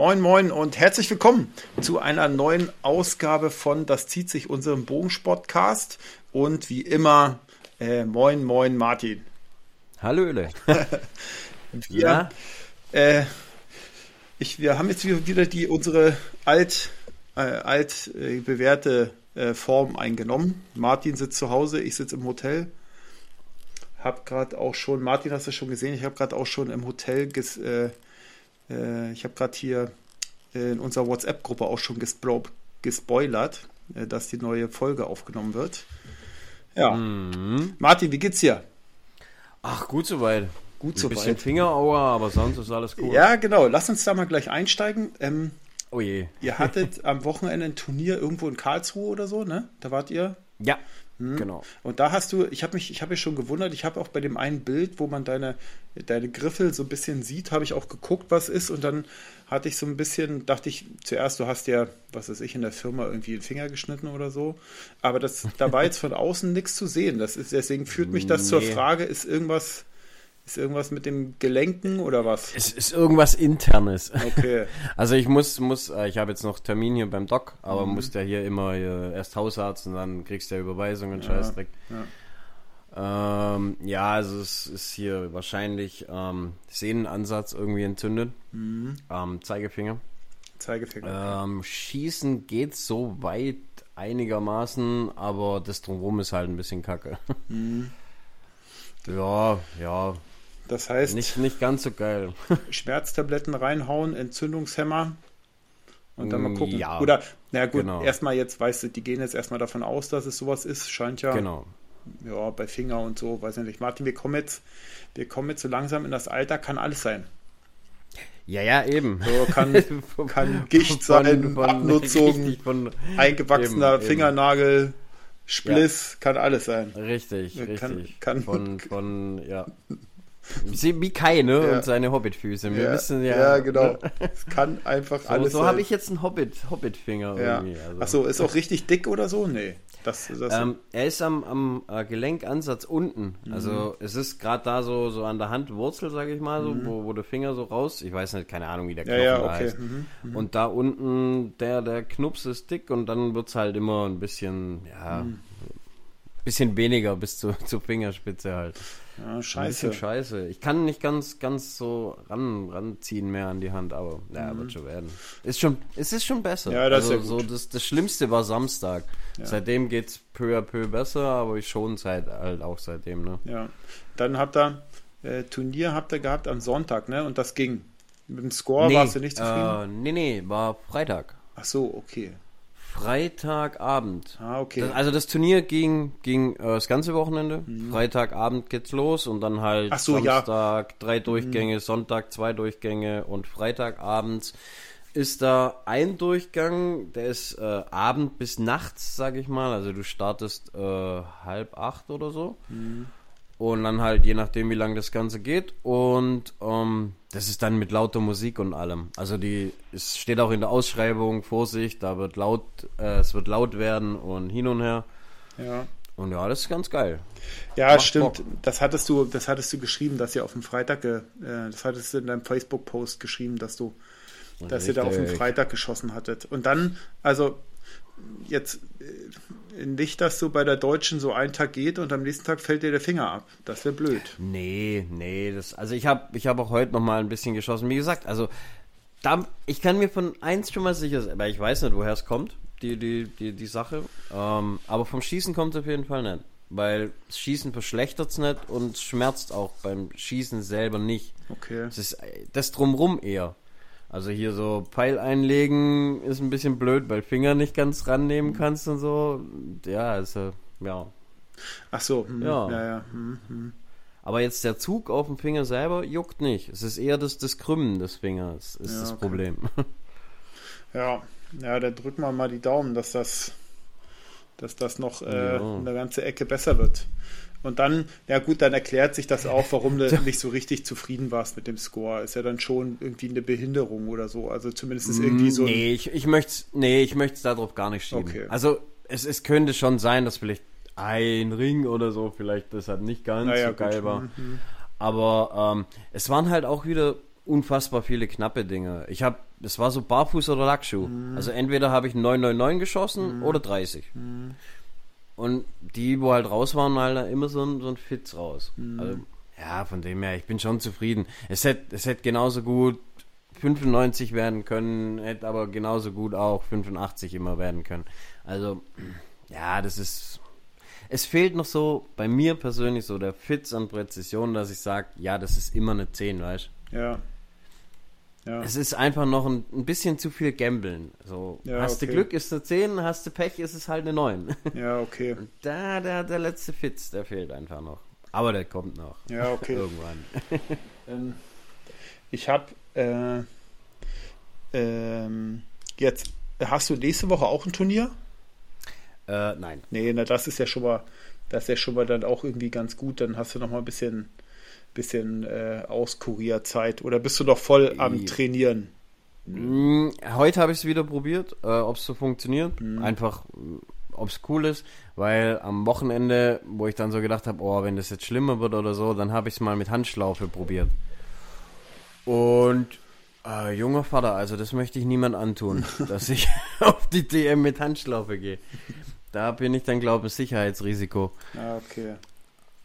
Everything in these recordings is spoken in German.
Moin, moin und herzlich willkommen zu einer neuen Ausgabe von Das zieht sich unserem Bogensportcast. Und wie immer, äh, moin, moin, Martin. Hallöle. wir, ja. Äh, ich, wir haben jetzt wieder die, unsere alt, äh, alt äh, bewährte äh, Form eingenommen. Martin sitzt zu Hause, ich sitze im Hotel. Hab gerade auch schon, Martin hast du schon gesehen, ich habe gerade auch schon im Hotel ges, äh, äh, ich habe gerade hier in unserer WhatsApp-Gruppe auch schon gespro gespoilert, äh, dass die neue Folge aufgenommen wird. Ja. Mhm. Martin, wie geht's dir? Ach, gut soweit. Gut soweit. Ein bisschen Fingerauer, aber sonst ist alles gut. Ja, genau. Lass uns da mal gleich einsteigen. Ähm, oh je. Ihr hattet am Wochenende ein Turnier irgendwo in Karlsruhe oder so, ne? Da wart ihr? Ja. Hm. Genau. Und da hast du, ich habe mich, ich habe mich schon gewundert, ich habe auch bei dem einen Bild, wo man deine, deine Griffel so ein bisschen sieht, habe ich auch geguckt, was ist und dann hatte ich so ein bisschen, dachte ich zuerst, du hast ja, was weiß ich, in der Firma irgendwie den Finger geschnitten oder so, aber das, da war jetzt von außen nichts zu sehen. Das ist, deswegen führt mich das nee. zur Frage, ist irgendwas, ist irgendwas mit dem Gelenken oder was? Es ist irgendwas internes. Okay. Also ich muss, muss, äh, ich habe jetzt noch Termin hier beim Doc, aber mhm. muss ja hier immer äh, erst Hausarzt und dann kriegst du ja Überweisung und Scheißdreck. Ja. Ähm, ja, also es ist hier wahrscheinlich ähm, Sehnenansatz irgendwie entzündet. Mhm. Ähm, Zeigefinger. Zeigefinger. Ähm, Schießen geht so weit einigermaßen, aber das drumherum ist halt ein bisschen kacke. Mhm. Ja, ja, das heißt. Nicht, nicht ganz so geil. Schmerztabletten reinhauen, Entzündungshemmer und dann mal mm, gucken. Ja, Oder, na gut, genau. erstmal jetzt, weißt du, die gehen jetzt erstmal davon aus, dass es sowas ist. Scheint ja. Genau. Ja, bei Finger und so, weiß ich nicht. Martin, wir kommen jetzt, wir kommen jetzt so langsam in das Alter, kann alles sein. Ja, ja, eben. So kann, kann Gicht sein, von, Abnutzung, von, eingewachsener eben, Fingernagel, eben. Spliss, ja. kann alles sein. Richtig, kann, richtig. Kann, von, von, ja. Wie Kai, ne? Ja. Und seine Hobbitfüße. Wir ja, wissen ja. Ja, genau. Es kann einfach so, alles. So habe ich jetzt einen Hobbit, Hobbit-Finger ja. irgendwie. Also. Achso, ist auch richtig dick oder so? Nee. Das, das ähm, er ist am, am äh, Gelenkansatz unten. Mhm. Also es ist gerade da so, so an der Handwurzel, sage ich mal, so, mhm. wo, wo der Finger so raus. Ich weiß nicht, keine Ahnung, wie der Knochen ja, ja, okay. heißt. Mhm. mhm. Und da unten, der, der Knups ist dick und dann wird es halt immer ein bisschen, ja, mhm. bisschen weniger bis zu, zur Fingerspitze halt. Ja, scheiße. scheiße. Ich kann nicht ganz, ganz so ran, ranziehen mehr an die Hand, aber naja, mhm. wird schon werden. Ist schon, es ist schon besser. Ja, das also, ist ja so das, das Schlimmste war Samstag. Ja. Seitdem geht's peu à peu besser, aber ich schon seit halt auch seitdem, ne? Ja. Dann habt ihr äh, Turnier habt ihr gehabt am Sonntag, ne? Und das ging. Mit dem Score nee, warst du nicht zufrieden? Äh, nee, nee, war Freitag. Ach so, okay. Freitagabend. Ah, okay. Das, also das Turnier ging, ging äh, das ganze Wochenende. Mhm. Freitagabend geht's los und dann halt so, Samstag ja. drei Durchgänge, mhm. Sonntag zwei Durchgänge und Freitagabends ist da ein Durchgang, der ist äh, Abend bis nachts, sag ich mal. Also du startest äh, halb acht oder so. Mhm. Und dann halt je nachdem, wie lange das Ganze geht. Und ähm, das ist dann mit lauter Musik und allem. Also die, es steht auch in der Ausschreibung, Vorsicht, da wird laut, äh, es wird laut werden und hin und her. Ja. Und ja, das ist ganz geil. Ja, Macht stimmt. Bock. Das hattest du, das hattest du geschrieben, dass ihr auf dem Freitag, äh, das hattest du in deinem Facebook-Post geschrieben, dass du, dass Richtig. ihr da auf dem Freitag geschossen hattet. Und dann, also jetzt äh, nicht, dass du bei der Deutschen so einen Tag geht und am nächsten Tag fällt dir der Finger ab. Das wäre blöd. Nee, nee, das, also ich habe ich hab auch heute noch mal ein bisschen geschossen. Wie gesagt, also da, ich kann mir von eins schon mal sicher sein, weil ich weiß nicht, woher es kommt, die, die, die, die Sache. Ähm, aber vom Schießen kommt es auf jeden Fall nicht. Weil das Schießen verschlechtert es nicht und es schmerzt auch beim Schießen selber nicht. Okay. Das ist das drumrum eher. Also hier so Pfeil einlegen ist ein bisschen blöd, weil Finger nicht ganz rannehmen kannst und so. Ja, also, ja. Ach so, hm, ja. ja, ja. Hm, hm. Aber jetzt der Zug auf dem Finger selber juckt nicht. Es ist eher das, das Krümmen des Fingers, ist ja, das okay. Problem. Ja, ja, da drücken wir mal die Daumen, dass das, dass das noch äh, ja. eine ganze Ecke besser wird. Und dann, ja gut, dann erklärt sich das auch, warum du nicht so richtig zufrieden warst mit dem Score. Ist ja dann schon irgendwie eine Behinderung oder so. Also zumindest ist irgendwie so. Nee, ich, ich möchte es nee, ich darauf gar nicht schieben. Okay. Also es, es könnte schon sein, dass vielleicht ein Ring oder so vielleicht das halt nicht ganz naja, so geil war. Mhm. Aber ähm, es waren halt auch wieder unfassbar viele knappe Dinge. Ich habe, das war so Barfuß oder Lackschuh. Mhm. Also entweder habe ich 999 geschossen mhm. oder 30. Und die, wo halt raus waren, halt immer so ein, so ein Fitz raus. Mhm. Also, ja, von dem her, ich bin schon zufrieden. Es hätte, es hätte genauso gut 95 werden können, hätte aber genauso gut auch 85 immer werden können. Also, ja, das ist. Es fehlt noch so bei mir persönlich so der Fitz an Präzision, dass ich sage, ja, das ist immer eine 10, weißt du? Ja. Ja. Es ist einfach noch ein, ein bisschen zu viel Gambeln. So, ja, hast okay. du Glück, ist eine 10, hast du Pech, ist es halt eine 9. Ja, okay. Und da, der, der letzte Fitz, der fehlt einfach noch. Aber der kommt noch. Ja, okay. Irgendwann. Ähm, ich habe äh, ähm, jetzt, hast du nächste Woche auch ein Turnier? Äh, nein. Nee, na, das ist ja schon mal, das ist ja schon mal dann auch irgendwie ganz gut. Dann hast du noch mal ein bisschen, bisschen äh, Auskurierzeit. Oder bist du noch voll am Trainieren? Mm, heute habe ich es wieder probiert, äh, ob es so funktioniert. Mhm. Einfach, ob es cool ist, weil am Wochenende, wo ich dann so gedacht habe, oh, wenn das jetzt schlimmer wird oder so, dann habe ich es mal mit Handschlaufe probiert. Und äh, junger Vater, also das möchte ich niemand antun, dass ich auf die DM mit Handschlaufe gehe. Da bin ich dann, glaube ich, ein Sicherheitsrisiko. Ah, okay.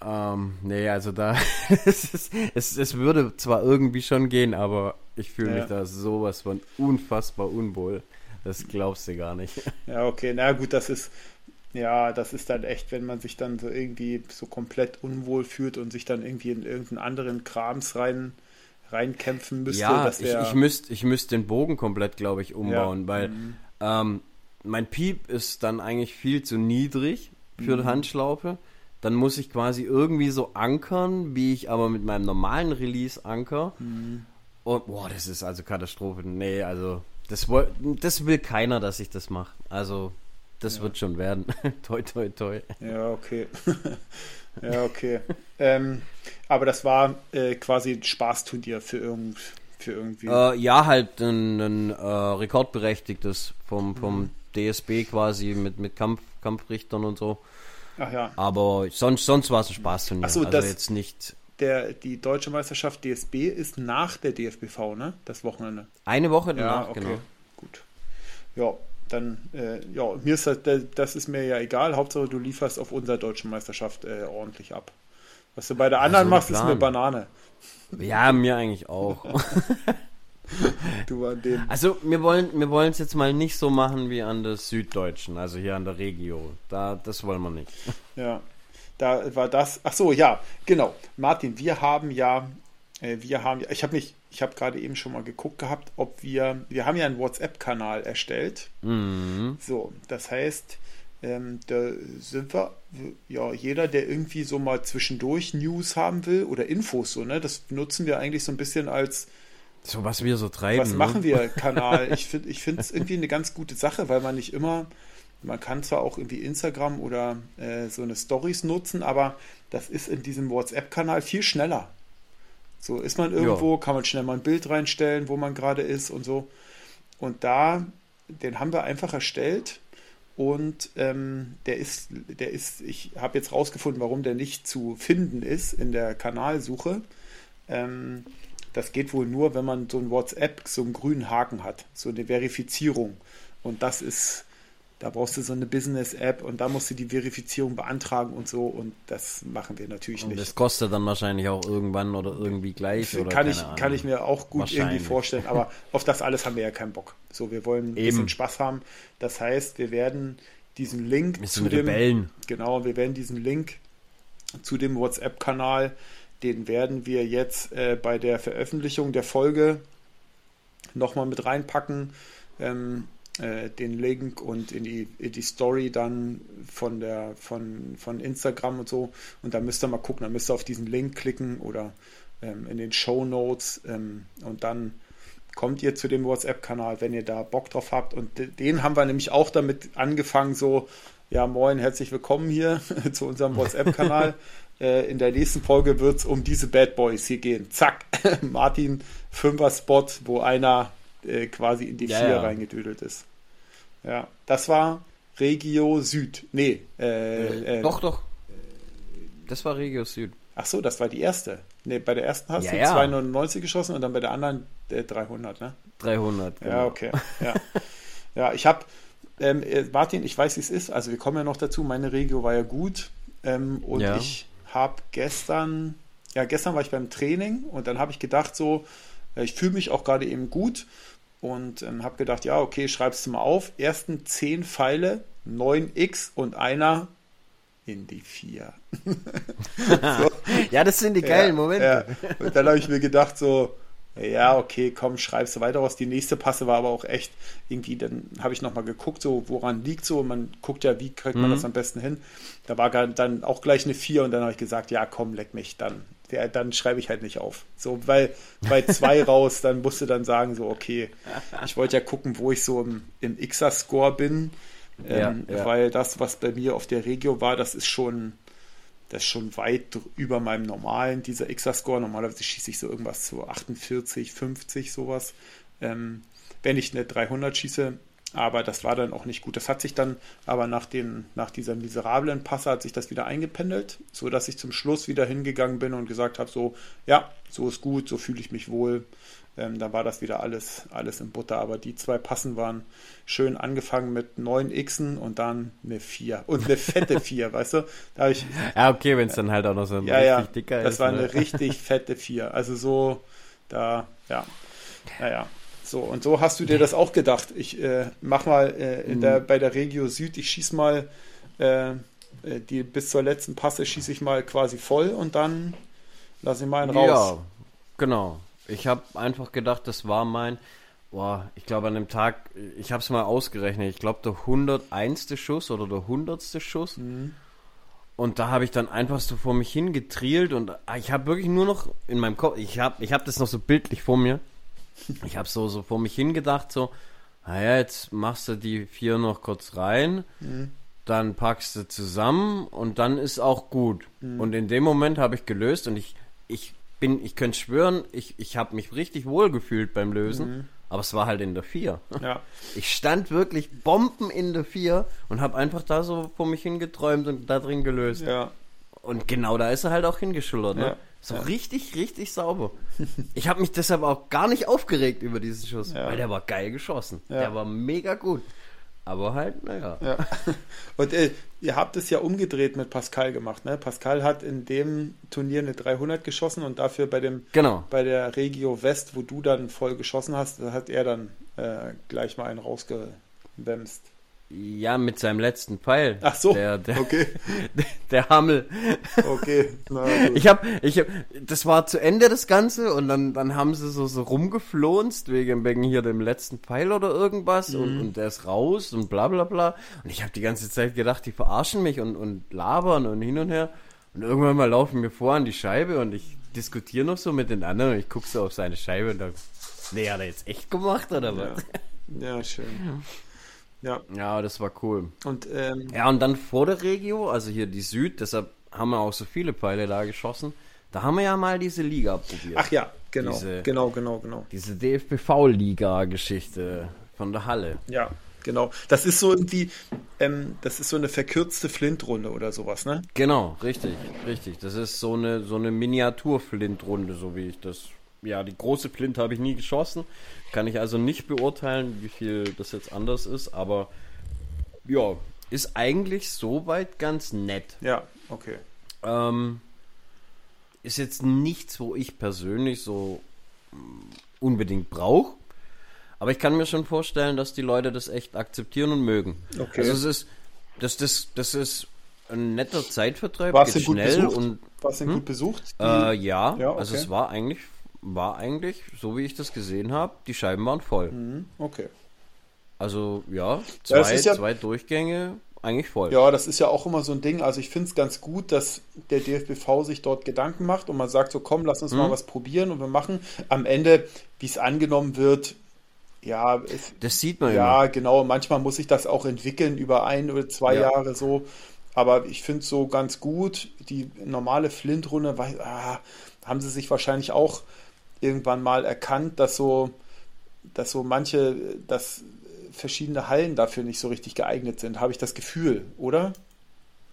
Ähm, nee, also da, es, ist, es, es würde zwar irgendwie schon gehen, aber ich fühle ja. mich da sowas von unfassbar unwohl. Das glaubst du gar nicht. Ja, okay, na gut, das ist, ja, das ist dann echt, wenn man sich dann so irgendwie so komplett unwohl fühlt und sich dann irgendwie in irgendeinen anderen Krams rein reinkämpfen müsste. Ja, ich, ich müsste ich müsst den Bogen komplett, glaube ich, umbauen, ja. weil mhm. ähm, mein Piep ist dann eigentlich viel zu niedrig für mhm. die Handschlaufe. Dann muss ich quasi irgendwie so ankern, wie ich aber mit meinem normalen Release anker. Mhm. Und boah, das ist also Katastrophe. Nee, also das, das will keiner, dass ich das mache. Also das ja. wird schon werden. toi, toi, toi. Ja, okay. ja, okay. ähm, aber das war äh, quasi ein Spaßturnier für, irgend, für irgendwie. Äh, ja, halt ein, ein äh, rekordberechtigtes vom, vom mhm. DSB quasi mit, mit Kampf, Kampfrichtern und so. Ach ja. Aber sonst, sonst war es ein Spaßturnier. Ach so, also jetzt nicht. Der, die deutsche Meisterschaft DSB ist nach der DFBV, ne? Das Wochenende. Eine Woche danach, ja, okay. genau. Gut. Ja, dann, äh, ja, mir ist das, das ist mir ja egal. Hauptsache, du lieferst auf unserer deutschen Meisterschaft äh, ordentlich ab. Was du bei der anderen also, machst, ist mir Banane. Ja, mir eigentlich auch. du an dem. Also wir wollen wir wollen es jetzt mal nicht so machen wie an der Süddeutschen, also hier an der Regio. Da das wollen wir nicht. Ja. Da war das. Ach so, ja, genau. Martin, wir haben ja äh, wir haben ich habe mich ich habe gerade eben schon mal geguckt gehabt, ob wir wir haben ja einen WhatsApp Kanal erstellt. Mhm. So, das heißt, ähm, da sind wir, ja, jeder, der irgendwie so mal zwischendurch News haben will oder Infos, so, ne, das nutzen wir eigentlich so ein bisschen als so was wir so treiben. Was ne? machen wir, Kanal? Ich finde ich es irgendwie eine ganz gute Sache, weil man nicht immer, man kann zwar auch irgendwie Instagram oder äh, so eine Stories nutzen, aber das ist in diesem WhatsApp-Kanal viel schneller. So ist man irgendwo, ja. kann man schnell mal ein Bild reinstellen, wo man gerade ist und so. Und da, den haben wir einfach erstellt und ähm, der ist, der ist, ich habe jetzt rausgefunden, warum der nicht zu finden ist in der Kanalsuche. Ähm, das geht wohl nur, wenn man so ein WhatsApp, so einen grünen Haken hat, so eine Verifizierung. Und das ist, da brauchst du so eine Business-App und da musst du die Verifizierung beantragen und so und das machen wir natürlich und nicht. Das kostet dann wahrscheinlich auch irgendwann oder irgendwie gleich. Oder kann, ich, kann ich mir auch gut irgendwie vorstellen, aber auf das alles haben wir ja keinen Bock. So, wir wollen ein Eben. bisschen Spaß haben. Das heißt, wir werden diesen Link zu dem Rebellen. genau, wir werden diesen Link zu dem WhatsApp-Kanal, den werden wir jetzt äh, bei der Veröffentlichung der Folge nochmal mit reinpacken. Ähm, äh, den Link und in die, in die Story dann von der von, von Instagram und so. Und da müsst ihr mal gucken, da müsst ihr auf diesen Link klicken oder ähm, in den Show Notes ähm, und dann kommt ihr zu dem WhatsApp-Kanal, wenn ihr da Bock drauf habt. Und den haben wir nämlich auch damit angefangen, so, ja, moin, herzlich willkommen hier zu unserem WhatsApp-Kanal. Äh, in der nächsten Folge wird es um diese Bad Boys hier gehen. Zack, Martin, Fünfer-Spot, wo einer äh, quasi in die ja, Vier ja. reingedüdelt ist. Ja, das war Regio Süd. Nee, äh, äh, doch, doch. Das war Regio Süd. Ach so, das war die erste. Ne, bei der ersten hast Ja, du ja. 299 geschossen und dann bei der anderen äh, 300, ne? 300. Ja, genau. okay. Ja, ja ich habe, ähm, äh, Martin, ich weiß, wie es ist. Also wir kommen ja noch dazu. Meine Regio war ja gut. Ähm, und Ja. ich habe gestern, ja, gestern war ich beim Training und dann habe ich gedacht so, äh, ich fühle mich auch gerade eben gut und ähm, habe gedacht, ja, okay, schreibst du mal auf. Ersten 10 Pfeile, 9x und einer in die 4. Ja, das sind die geilen ja, Momente. Ja. Und dann habe ich mir gedacht, so, ja, okay, komm, schreibst du weiter aus. Die nächste Passe war aber auch echt irgendwie, dann habe ich nochmal geguckt, so, woran liegt so. Man guckt ja, wie kriegt man Mhm. das am besten hin. Da war dann auch gleich eine 4 und dann habe ich gesagt, ja, komm, leck mich, dann, ja, dann schreibe ich halt nicht auf. So, weil bei zwei raus, dann musst du dann sagen, so, okay, ich wollte ja gucken, wo ich so im, im Xer-Score bin. Ähm, Ja, ja. Weil das, was bei mir auf der Regio war, das ist schon, das ist schon weit über meinem normalen, dieser Xer-Score. Normalerweise schieße ich so irgendwas zu 48, 50, sowas. Ähm, wenn ich eine 300 schieße, aber das war dann auch nicht gut. Das hat sich dann aber nach, den, nach dieser miserablen Passe hat sich das wieder eingependelt, so dass ich zum Schluss wieder hingegangen bin und gesagt habe, so, ja, so ist gut, so fühle ich mich wohl. Ähm, da war das wieder alles, alles in Butter. Aber die zwei Passen waren schön angefangen mit 9 Xen und dann eine 4. Und eine fette 4, weißt du? Da habe ich, Ja, okay, wenn es dann halt auch noch so ein ja, richtig ja, dicker das ist. war ne? eine richtig fette 4. Also so, da, ja, naja. So, und so hast du dir das auch gedacht. Ich äh, mach mal äh, Mhm. der, bei der Regio Süd, ich schieß mal äh, äh, die bis zur letzten Passe schieße ich mal quasi voll und dann lasse ich mal einen raus. Ja, genau. Ich habe einfach gedacht, das war mein, boah, ich glaube an dem Tag, ich habe es mal ausgerechnet, ich glaube der 101. Schuss oder der 100. Schuss. Mhm. Und da habe ich dann einfach so vor mich hingetrielt und ah, ich habe wirklich nur noch in meinem Kopf, ich habe ich hab das noch so bildlich vor mir. Ich habe so, so vor mich hingedacht, so, naja, jetzt machst du die vier noch kurz rein, Mhm. dann packst du zusammen und dann ist auch gut. Mhm. Und in dem Moment habe ich gelöst und ich, ich bin, ich könnte schwören, ich, ich habe mich richtig wohl gefühlt beim Lösen, Mhm. aber es war halt in der vier. Ja, Ich stand wirklich Bomben in der vier und habe einfach da so vor mich hingeträumt und da drin gelöst. ja, Und genau da ist er halt auch hingeschullert, ne? Ja. So richtig, richtig sauber. Ich habe mich deshalb auch gar nicht aufgeregt über diesen Schuss, weil der war geil geschossen. Der war mega gut. Aber halt, naja. ja. Und äh, ihr habt es ja umgedreht mit Pascal gemacht, ne? Pascal hat in dem Turnier eine 300 geschossen und dafür bei dem Genau. bei der Regio West, wo du dann voll geschossen hast, hat er dann äh, gleich mal einen rausgewämst. Ja, mit seinem letzten Pfeil. Ach so, Der, der, okay, der, der Hammel. okay. Na. Ich hab, ich hab, das war zu Ende das Ganze und dann, dann haben sie so, so rumgeflohenst wegen, wegen hier dem letzten Pfeil oder irgendwas Mhm. und, und der ist raus und bla bla bla. Und ich habe die ganze Zeit gedacht, die verarschen mich und, und labern und hin und her. Und irgendwann mal laufen mir vor an die Scheibe und ich diskutiere noch so mit den anderen und ich gucke so auf seine Scheibe und dann, nee, hat er jetzt echt gemacht oder was? Ja, schön. Ja, Ja, das war cool. und ähm, Ja, und dann vor der Regio, also hier die Süd, deshalb haben wir auch so viele Pfeile da geschossen. Da haben wir ja mal diese Liga probiert. ach ja, genau, Diese- genau, genau, genau. Diese DFBV-Liga-Geschichte von der Halle. Ja, genau. Das ist so irgendwie, ähm, das ist so eine verkürzte Flintrunde oder sowas, ne? Genau, richtig, richtig. Das ist so eine, so eine Miniatur-Flint-Runde, so wie ich das. Ja, die große Flint habe ich nie geschossen. Kann ich also nicht beurteilen, wie viel das jetzt anders ist, aber ja, ist eigentlich soweit ganz nett. Ja, okay. Ähm, ist jetzt nichts, wo ich persönlich so mm, unbedingt brauche. Aber ich kann mir schon vorstellen, dass die Leute das echt akzeptieren und mögen. Okay. Also es ist, das, das, das ist ein netter Zeitvertreib, War's geht schnell besucht? und Was denn gut besucht? Äh, ja, Ja, also okay. es war eigentlich, war eigentlich, so wie ich das gesehen habe, die Scheiben waren voll. Mhm, okay. Also ja, Ja, zwei, ja- zwei Durchgänge eigentlich voll. Ja, das ist ja auch immer so ein Ding. Also ich finde es ganz gut, dass der DFBV sich dort Gedanken macht und man sagt so, komm, lass uns Mhm. mal was probieren und wir machen. Am Ende, wie es angenommen wird, ja, es, Das sieht man immer. ja, genau. Manchmal muss sich das auch entwickeln über ein oder zwei Ja. Jahre so. Aber ich finde es so ganz gut. Die normale Flint-Runde, weil, ah, haben sie sich wahrscheinlich auch irgendwann mal erkannt, dass so, dass so manche, dass verschiedene Hallen dafür nicht so richtig geeignet sind, habe ich das Gefühl, oder?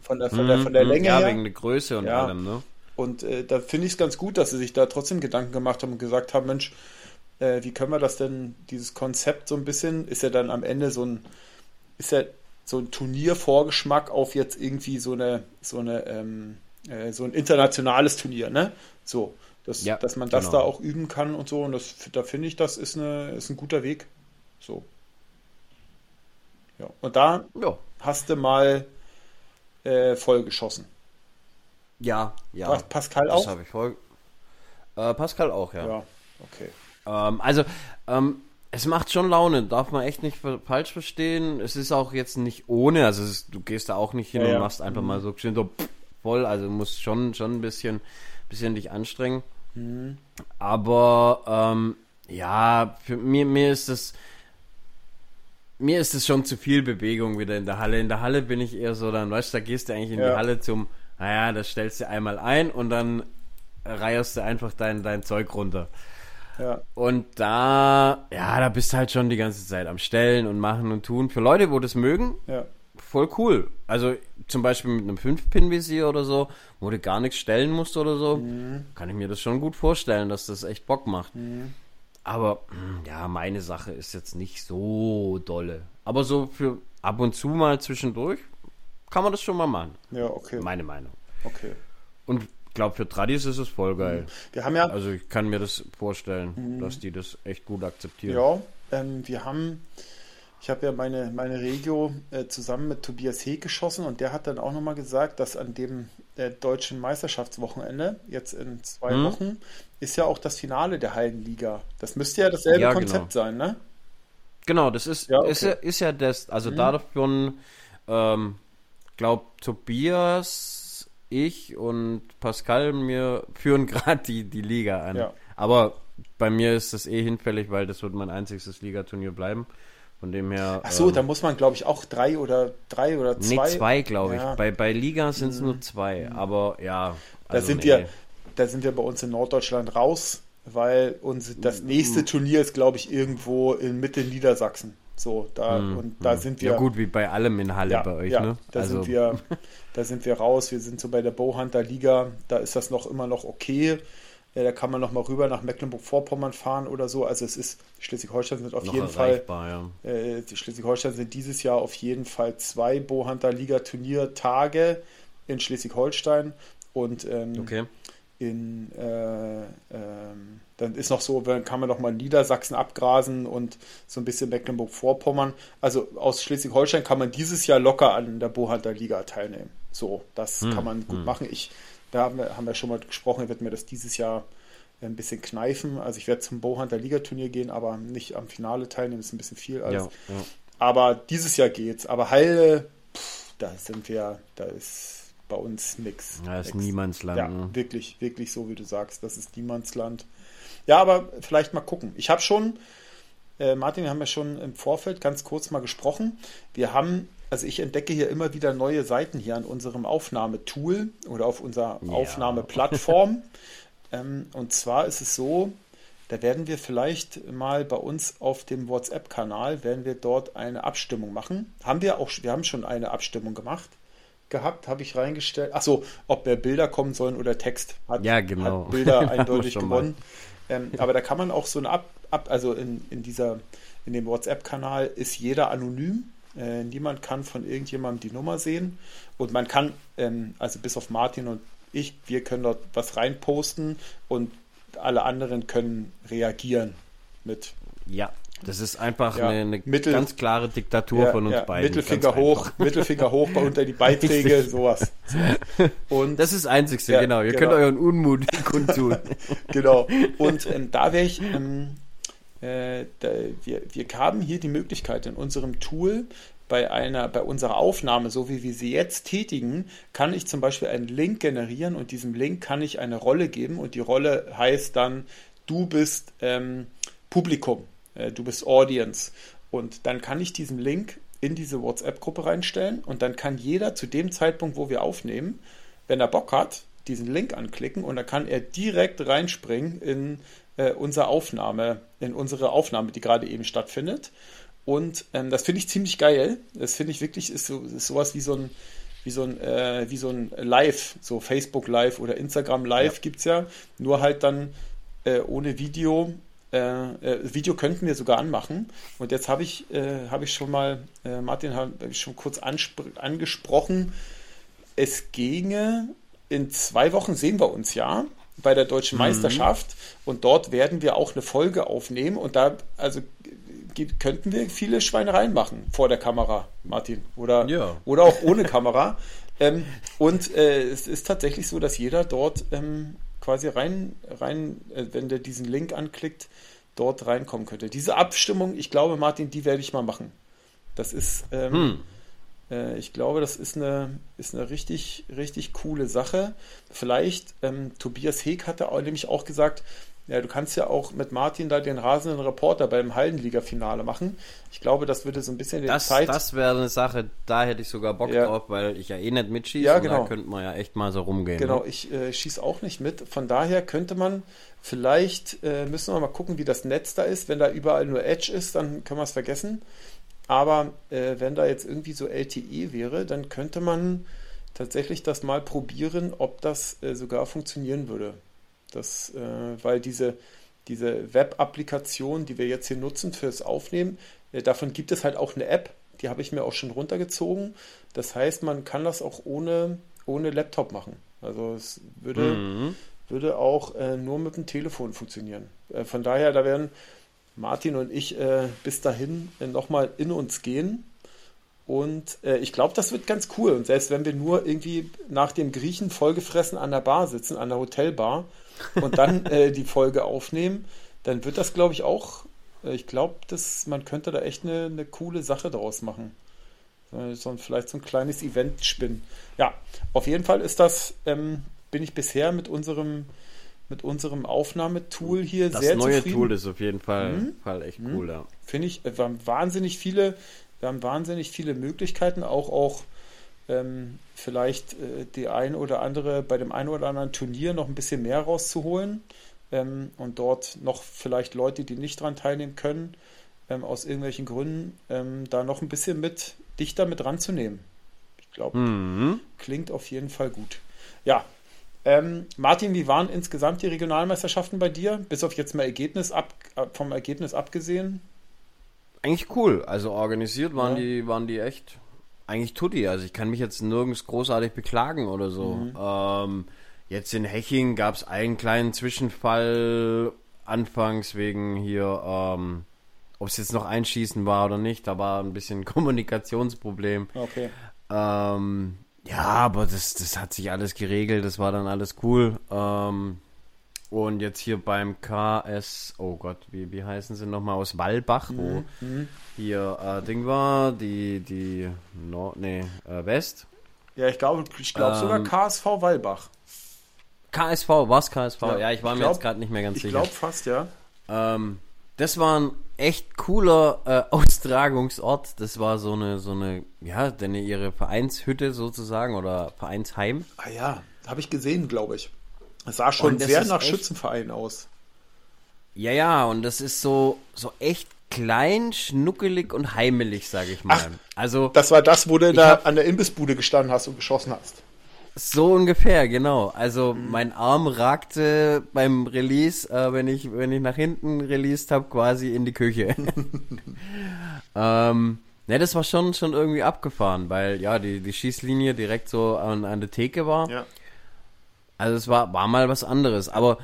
Von der, von der, von der Mhm, Länge ja, her. wegen der Größe und Ja. allem, ne? Und äh, da finde ich es ganz gut, dass sie sich da trotzdem Gedanken gemacht haben und gesagt haben, Mensch, äh, wie können wir das denn, dieses Konzept so ein bisschen, ist ja dann am Ende so ein, ist ja so ein Turniervorgeschmack auf jetzt irgendwie so eine, so eine, ähm, äh, so ein internationales Turnier, ne? So, dass, ja, dass man das genau. da auch üben kann und so. Und das, da finde ich, das ist, eine, ist ein guter Weg. So. Ja. Und da ja. hast du mal äh, voll geschossen. Ja, ja. Pascal auch? Das habe ich voll. Äh, Pascal auch, ja. Ja, okay. Ähm, also, ähm, es macht schon Laune, darf man echt nicht falsch verstehen. Es ist auch jetzt nicht ohne, also ist, du gehst da auch nicht hin ja, und machst einfach mhm. mal so schön so voll, also du musst schon, schon ein bisschen, bisschen dich anstrengen. Mhm. Aber ähm, ja, für mir, mir ist das mir ist es schon zu viel Bewegung wieder in der Halle. In der Halle bin ich eher so, dann weißt du, da gehst du eigentlich in ja. die Halle zum, naja, das stellst du einmal ein und dann reierst du einfach dein, dein Zeug runter. Ja. Und da, ja, da bist du halt schon die ganze Zeit am Stellen und machen und tun. Für Leute, wo das mögen, ja. Voll cool. Also zum Beispiel mit einem 5-Pin-Visier oder so, wo du gar nichts stellen musst oder so, mhm. kann ich mir das schon gut vorstellen, dass das echt Bock macht. Mhm. Aber hm, ja, meine Sache ist jetzt nicht so dolle. Aber so für ab und zu mal zwischendurch kann man das schon mal machen. Ja, okay. Meine Meinung. Okay. Und ich glaube, für Tradis ist es voll geil. Wir haben ja. Also ich kann mir das vorstellen, mhm. dass die das echt gut akzeptieren. Ja, ähm, wir haben ich habe ja meine, meine Regio äh, zusammen mit Tobias Heek geschossen und der hat dann auch nochmal gesagt, dass an dem äh, deutschen Meisterschaftswochenende, jetzt in zwei hm. Wochen, ist ja auch das Finale der Hallenliga. Das müsste ja dasselbe ja, Konzept genau. sein, ne? Genau, das ist ja, okay. ist, ja, ist ja das, also mhm. davon, ähm, glaub Tobias, ich und Pascal mir führen gerade die, die Liga an. Ja. Aber bei mir ist das eh hinfällig, weil das wird mein einziges Ligaturnier bleiben. Von dem her. Ach so, ähm, da muss man, glaube ich, auch drei oder drei oder zwei. Nee, zwei, glaube ich. Bei, bei Liga sind es mhm. nur zwei. Aber ja. Also da sind nee. wir, da sind wir bei uns in Norddeutschland raus, weil uns das nächste mhm. Turnier ist, glaube ich, irgendwo in Mitte Niedersachsen. So, da mhm. und da sind wir. Ja gut, wie bei allem in Halle ja, bei euch, ja, ne? Da also. sind wir, da sind wir raus. Wir sind so bei der Bowhunter Liga. Da ist das noch immer noch okay. Ja, da kann man noch mal rüber nach Mecklenburg-Vorpommern fahren oder so. Also es ist, Schleswig-Holstein sind auf noch jeden Fall, ja. äh, Schleswig-Holstein sind dieses Jahr auf jeden Fall zwei Bohunter-Liga-Turniertage in Schleswig-Holstein und ähm, okay. in äh, ähm, dann ist noch so, dann kann man noch mal Niedersachsen abgrasen und so ein bisschen Mecklenburg-Vorpommern. Also aus Schleswig-Holstein kann man dieses Jahr locker an der Bohunter Liga teilnehmen. So, das hm, kann man gut hm. machen. Ich da haben wir, haben wir schon mal gesprochen, ich werde mir das dieses Jahr ein bisschen kneifen. Also ich werde zum Bowhunter Ligaturnier gehen, aber nicht am Finale teilnehmen, das ist ein bisschen viel alles. Ja, ja. Aber dieses Jahr geht's. Aber Heile, pff, da sind wir, da ist bei uns nix. Ja, ist nix. Niemandsland. Ja, ne? wirklich, wirklich so, wie du sagst, das ist Niemandsland. Ja, aber vielleicht mal gucken. Ich habe schon, äh, Martin, wir haben ja schon im Vorfeld ganz kurz mal gesprochen. Wir haben also ich entdecke hier immer wieder neue Seiten hier an unserem Aufnahmetool oder auf unserer ja. Aufnahmeplattform. ähm, und zwar ist es so, da werden wir vielleicht mal bei uns auf dem WhatsApp-Kanal, werden wir dort eine Abstimmung machen. Haben wir auch, wir haben schon eine Abstimmung gemacht gehabt, habe ich reingestellt. Achso, ob mehr Bilder kommen sollen oder Text. Hat, ja, genau. Hat Bilder eindeutig gewonnen. Ähm, aber da kann man auch so eine Ab, Ab also in, in dieser, in dem WhatsApp-Kanal ist jeder anonym. Äh, niemand kann von irgendjemandem die Nummer sehen. Und man kann, ähm, also bis auf Martin und ich, wir können dort was reinposten und alle anderen können reagieren mit. Ja, das ist einfach ja, eine, eine Mittel, ganz klare Diktatur ja, von uns ja, beiden. Mittelfinger hoch, Mittelfinger hoch bei unter die Beiträge, sowas. Und das ist das Einzigste, genau. Ihr genau. könnt euren Unmut kundtun. genau. Und ähm, da wäre ich ähm, äh, wir, wir haben hier die Möglichkeit in unserem Tool bei einer, bei unserer Aufnahme, so wie wir sie jetzt tätigen, kann ich zum Beispiel einen Link generieren und diesem Link kann ich eine Rolle geben und die Rolle heißt dann, du bist ähm, Publikum, äh, du bist Audience. Und dann kann ich diesen Link in diese WhatsApp-Gruppe reinstellen und dann kann jeder zu dem Zeitpunkt, wo wir aufnehmen, wenn er Bock hat, diesen Link anklicken und dann kann er direkt reinspringen in äh, unsere Aufnahme, in unsere Aufnahme, die gerade eben stattfindet. Und ähm, das finde ich ziemlich geil. Das finde ich wirklich, ist, so, ist sowas wie so ein, wie so ein, äh, wie so ein Live, so Facebook Live oder Instagram Live ja. gibt es ja, nur halt dann äh, ohne Video. Äh, äh, Video könnten wir sogar anmachen. Und jetzt habe ich, äh, hab ich schon mal, äh, Martin habe ich schon kurz angesprochen, es ginge, in zwei Wochen sehen wir uns ja bei der deutschen mhm. Meisterschaft und dort werden wir auch eine Folge aufnehmen und da, also könnten wir viele Schweinereien machen vor der Kamera, Martin. Oder, ja. oder auch ohne Kamera. ähm, und äh, es ist tatsächlich so, dass jeder dort ähm, quasi rein, rein äh, wenn der diesen Link anklickt, dort reinkommen könnte. Diese Abstimmung, ich glaube, Martin, die werde ich mal machen. Das ist, ähm, hm. Äh, ich glaube, das ist eine, ist eine richtig, richtig coole Sache. Vielleicht, ähm, Tobias Heek hatte auch, nämlich auch gesagt, ja, du kannst ja auch mit Martin da den rasenden Reporter beim Hallenliga-Finale machen. Ich glaube, das würde so ein bisschen die das, Zeit. Das wäre eine Sache, da hätte ich sogar Bock ja. drauf, weil ich ja eh nicht mitschieße. Ja, genau. Da könnte man ja echt mal so rumgehen. Genau, ne? ich äh, schieße auch nicht mit. Von daher könnte man vielleicht, äh, müssen wir mal gucken, wie das Netz da ist. Wenn da überall nur Edge ist, dann können wir es vergessen. Aber äh, wenn da jetzt irgendwie so LTE wäre, dann könnte man tatsächlich das mal probieren, ob das äh, sogar funktionieren würde. Das, äh, weil diese, diese Web-Applikation, die wir jetzt hier nutzen fürs Aufnehmen, äh, davon gibt es halt auch eine App, die habe ich mir auch schon runtergezogen. Das heißt, man kann das auch ohne, ohne Laptop machen. Also es würde, mhm. würde auch äh, nur mit dem Telefon funktionieren. Äh, von daher, da werden Martin und ich äh, bis dahin äh, nochmal in uns gehen. Und äh, ich glaube, das wird ganz cool. Und selbst wenn wir nur irgendwie nach dem Griechen vollgefressen an der Bar sitzen, an der Hotelbar, und dann äh, die Folge aufnehmen, dann wird das, glaube ich, auch, äh, ich glaube, man könnte da echt eine, eine coole Sache draus machen. So, vielleicht so ein kleines Event spinnen. Ja, auf jeden Fall ist das, ähm, bin ich bisher mit unserem, mit unserem Aufnahmetool hier das sehr neue zufrieden. Tool ist auf jeden Fall, mhm. Fall echt mhm. cool, ja. Finde ich, wir haben wahnsinnig viele, wir haben wahnsinnig viele Möglichkeiten, auch, auch ähm, vielleicht äh, die ein oder andere bei dem einen oder anderen Turnier noch ein bisschen mehr rauszuholen ähm, und dort noch vielleicht Leute, die nicht daran teilnehmen können, ähm, aus irgendwelchen Gründen, ähm, da noch ein bisschen mit dichter mit ranzunehmen. Ich glaube, mhm. klingt auf jeden Fall gut. Ja, ähm, Martin, wie waren insgesamt die Regionalmeisterschaften bei dir? Bis auf jetzt mal Ergebnis ab, vom Ergebnis abgesehen? Eigentlich cool. Also organisiert waren ja. die, waren die echt eigentlich Tutti. Also ich kann mich jetzt nirgends großartig beklagen oder so. Mhm. Ähm, jetzt in Heching gab es einen kleinen Zwischenfall anfangs wegen hier, ähm, ob es jetzt noch einschießen war oder nicht. Da war ein bisschen Kommunikationsproblem. Okay. Ähm, ja, aber das, das hat sich alles geregelt. Das war dann alles cool. Ähm, und jetzt hier beim KS, oh Gott, wie, wie heißen sie nochmal aus Wallbach, wo mhm. hier äh, Ding war, die, die Nord, nee, äh, West. Ja, ich glaube ich glaub ähm, sogar KSV Wallbach. KSV, was KSV? Ja, ja ich war ich mir glaub, jetzt gerade nicht mehr ganz ich sicher. Ich glaube fast, ja. Ähm, das war ein echt cooler äh, Austragungsort. Das war so eine, so eine, ja, denn ihre Vereinshütte sozusagen oder Vereinsheim. Ah ja, habe ich gesehen, glaube ich. Es sah schon sehr nach Schützenverein aus. Ja, ja, und das ist so, so echt klein, schnuckelig und heimelig, sage ich mal. Ach, also, das war das, wo du da an der Imbissbude gestanden hast und geschossen hast. So ungefähr, genau. Also mhm. mein Arm ragte beim Release, äh, wenn ich wenn ich nach hinten released habe, quasi in die Küche. ähm, ne, das war schon schon irgendwie abgefahren, weil ja die die Schießlinie direkt so an, an der Theke war. Ja. Also es war, war mal was anderes. Aber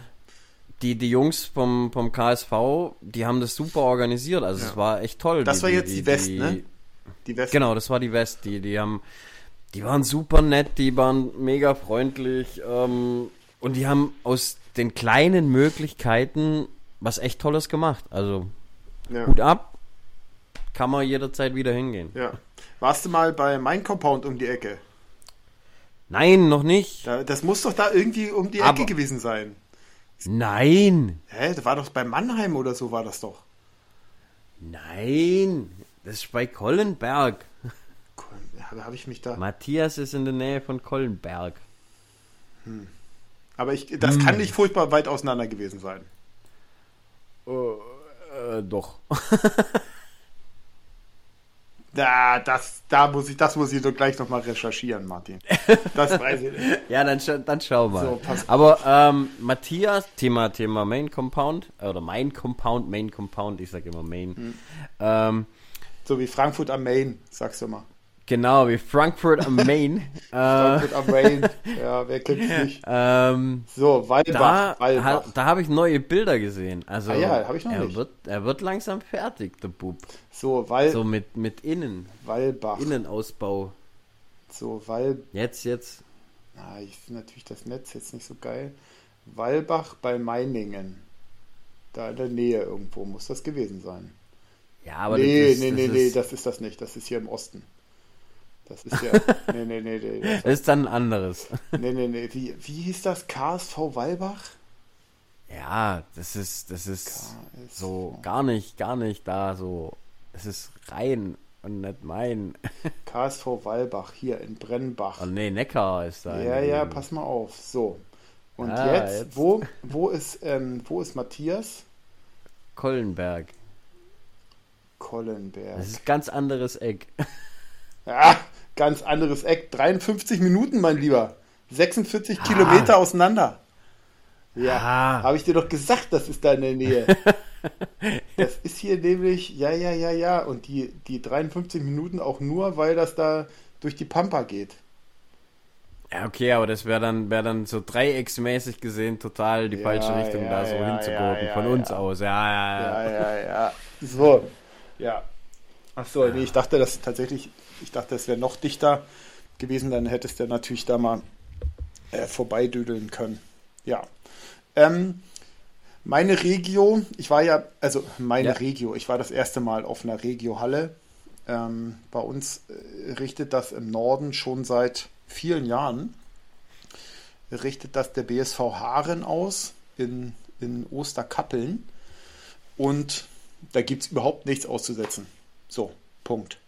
die, die Jungs vom, vom KSV, die haben das super organisiert. Also ja. es war echt toll. Das die, war jetzt die, die West, die, ne? Die West. Genau, das war die West. Die, die haben, die waren super nett, die waren mega freundlich ähm, und die haben aus den kleinen Möglichkeiten was echt Tolles gemacht. Also ja. Ab, kann man jederzeit wieder hingehen. Ja. Warst du mal bei Mein Compound um die Ecke? Nein, noch nicht. das muss doch da irgendwie um die Ecke Aber gewesen sein. Nein. Hä? Das war doch bei Mannheim oder so war das doch. Nein, das ist bei Kollenberg. Da habe ich mich da. Matthias ist in der Nähe von Kollenberg. Hm. Aber ich, das hm. kann nicht furchtbar weit auseinander gewesen sein. Uh, äh, doch. Da, das, da muss ich, das muss ich doch gleich nochmal recherchieren, Martin. Das weiß ich nicht. ja, dann, dann schau mal. So, Aber ähm, Matthias, Thema, Thema Main Compound, oder Main Compound, Main Compound, ich sage immer Main. Hm. Ähm, so wie Frankfurt am Main, sagst du mal. Genau, wie Frankfurt am Main. Frankfurt am Main, ja, wer kennt's nicht. Ähm, so, Waldbach. Da, Ha, da habe ich neue Bilder gesehen. Also, ah, ja, habe ich noch er nicht. Wird, er wird langsam fertig, der Bub. So, Wal So mit, mit Innen. Wallbach. Innenausbau. So, Wall... Jetzt, jetzt. Na, ich finde natürlich das Netz jetzt nicht so geil. Wallbach bei Meiningen. Da in der Nähe irgendwo muss das gewesen sein. Ja, aber nee, das ist, nee, nee, nee, das ist das nicht. Das ist hier im Osten. Das ist ja. nee, nee, nee, nee. Das, ist dann ein anderes. nee, nee, nee. Wie, wie hieß das? KSV Walbach? Ja, das ist, das ist KSV. so gar nicht, gar nicht da so. Es ist rein und nicht mein. KSV Walbach hier in Brennbach. Oh nee, Neckar ist da. Ja, ja, pass mal auf. So. Und ah, jetzt, jetzt, Wo, wo, ist, ähm, wo ist Matthias? Kollenberg. Kollenberg. Das ist ein ganz anderes Eck. Ja, ganz anderes Eck. 53 Minuten, mein Lieber. 46 ah. Kilometer auseinander. Ja, ah. habe ich dir doch gesagt, das ist da in der Nähe. das ist hier nämlich, ja, ja, ja, ja. Und die, die 53 Minuten auch nur, weil das da durch die Pampa geht. Ja, okay, aber das wäre dann, wär dann so dreiecksmäßig gesehen total die ja, falsche Richtung, ja, da so ja, hinzugucken, von uns aus. Ja, ja, ja. Ja, ja, ja. So, ja. Ach so, nee, ich dachte, das tatsächlich, ich dachte, das wäre noch dichter gewesen, dann hättest du natürlich da mal äh, vorbeidüdeln können. Ja. Ähm, meine Regio, ich war ja, also meine ja. Regio, ich war das erste Mal auf einer Regio-Halle. Ähm, bei uns äh, richtet das im Norden schon seit vielen Jahren, richtet das der BSV Haaren aus in, in Osterkappeln. Und da gibt es überhaupt nichts auszusetzen. So, Punkt.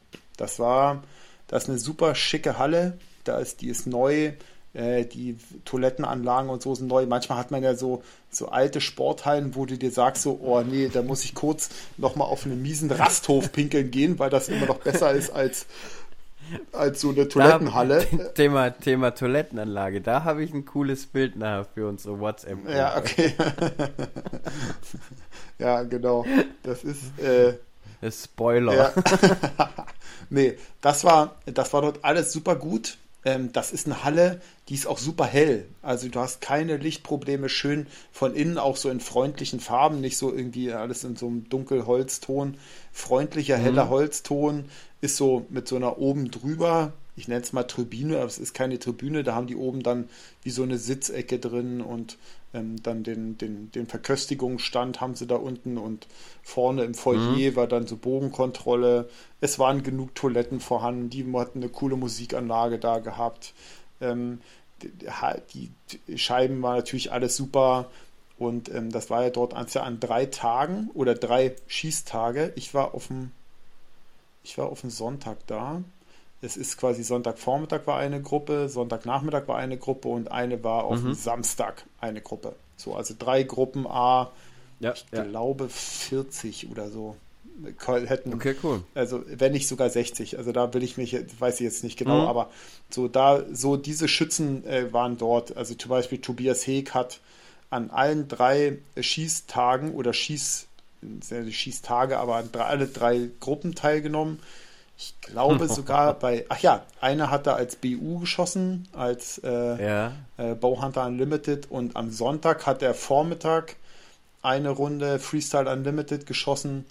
Das war, das ist eine super schicke Halle. Da ist, die ist neu. Äh, die Toilettenanlagen und so sind neu. Manchmal hat man ja so, so alte Sporthallen, wo du dir sagst, so, oh nee, da muss ich kurz nochmal auf einen miesen Rasthof pinkeln gehen, weil das immer noch besser ist als, als so eine Toilettenhalle. Da, Thema, Thema Toilettenanlage, da habe ich ein cooles Bild nachher für unsere WhatsApp. Ja, okay. ja, genau. Das ist. Äh, Spoiler. Ja. Nee, das war, das war dort alles super gut. Ähm, das ist eine Halle, die ist auch super hell. Also du hast keine Lichtprobleme, schön von innen auch so in freundlichen Farben, nicht so irgendwie alles in so einem Dunkelholzton. Freundlicher, heller mhm. Holzton ist so mit so einer oben drüber, ich nenne es mal Tribüne, aber es ist keine Tribüne, da haben die oben dann wie so eine Sitzecke drin und ähm, dann den, den, den Verköstigungsstand haben sie da unten und vorne im Foyer mhm. war dann so Bogenkontrolle. Es waren genug Toiletten vorhanden, die hatten eine coole Musikanlage da gehabt. Ähm, die, die, Scheiben waren natürlich alles super. Und ähm, das war ja dort an, an drei Tagen oder drei Schießtage. Ich war auf dem, ich war auf dem Sonntag da es ist quasi Sonntagvormittag war eine Gruppe, Sonntagnachmittag war eine Gruppe und eine war auf mhm. Samstag eine Gruppe. So, also drei Gruppen A, ja, ich ja. glaube 40 oder so hätten. Okay, cool. Also wenn nicht sogar 60. Also da will ich mich, weiß ich jetzt nicht genau, mhm. aber so da, so diese Schützen äh, waren dort. Also zum Beispiel Tobias Heek hat an allen drei Schießtagen oder Schieß, Schießtage, aber an drei, alle drei Gruppen teilgenommen. Ich glaube sogar bei, ach ja, einer hat da als BU geschossen, als äh, ja. äh, Bowhunter Unlimited und am Sonntag hat er Vormittag eine Runde Freestyle Unlimited geschossen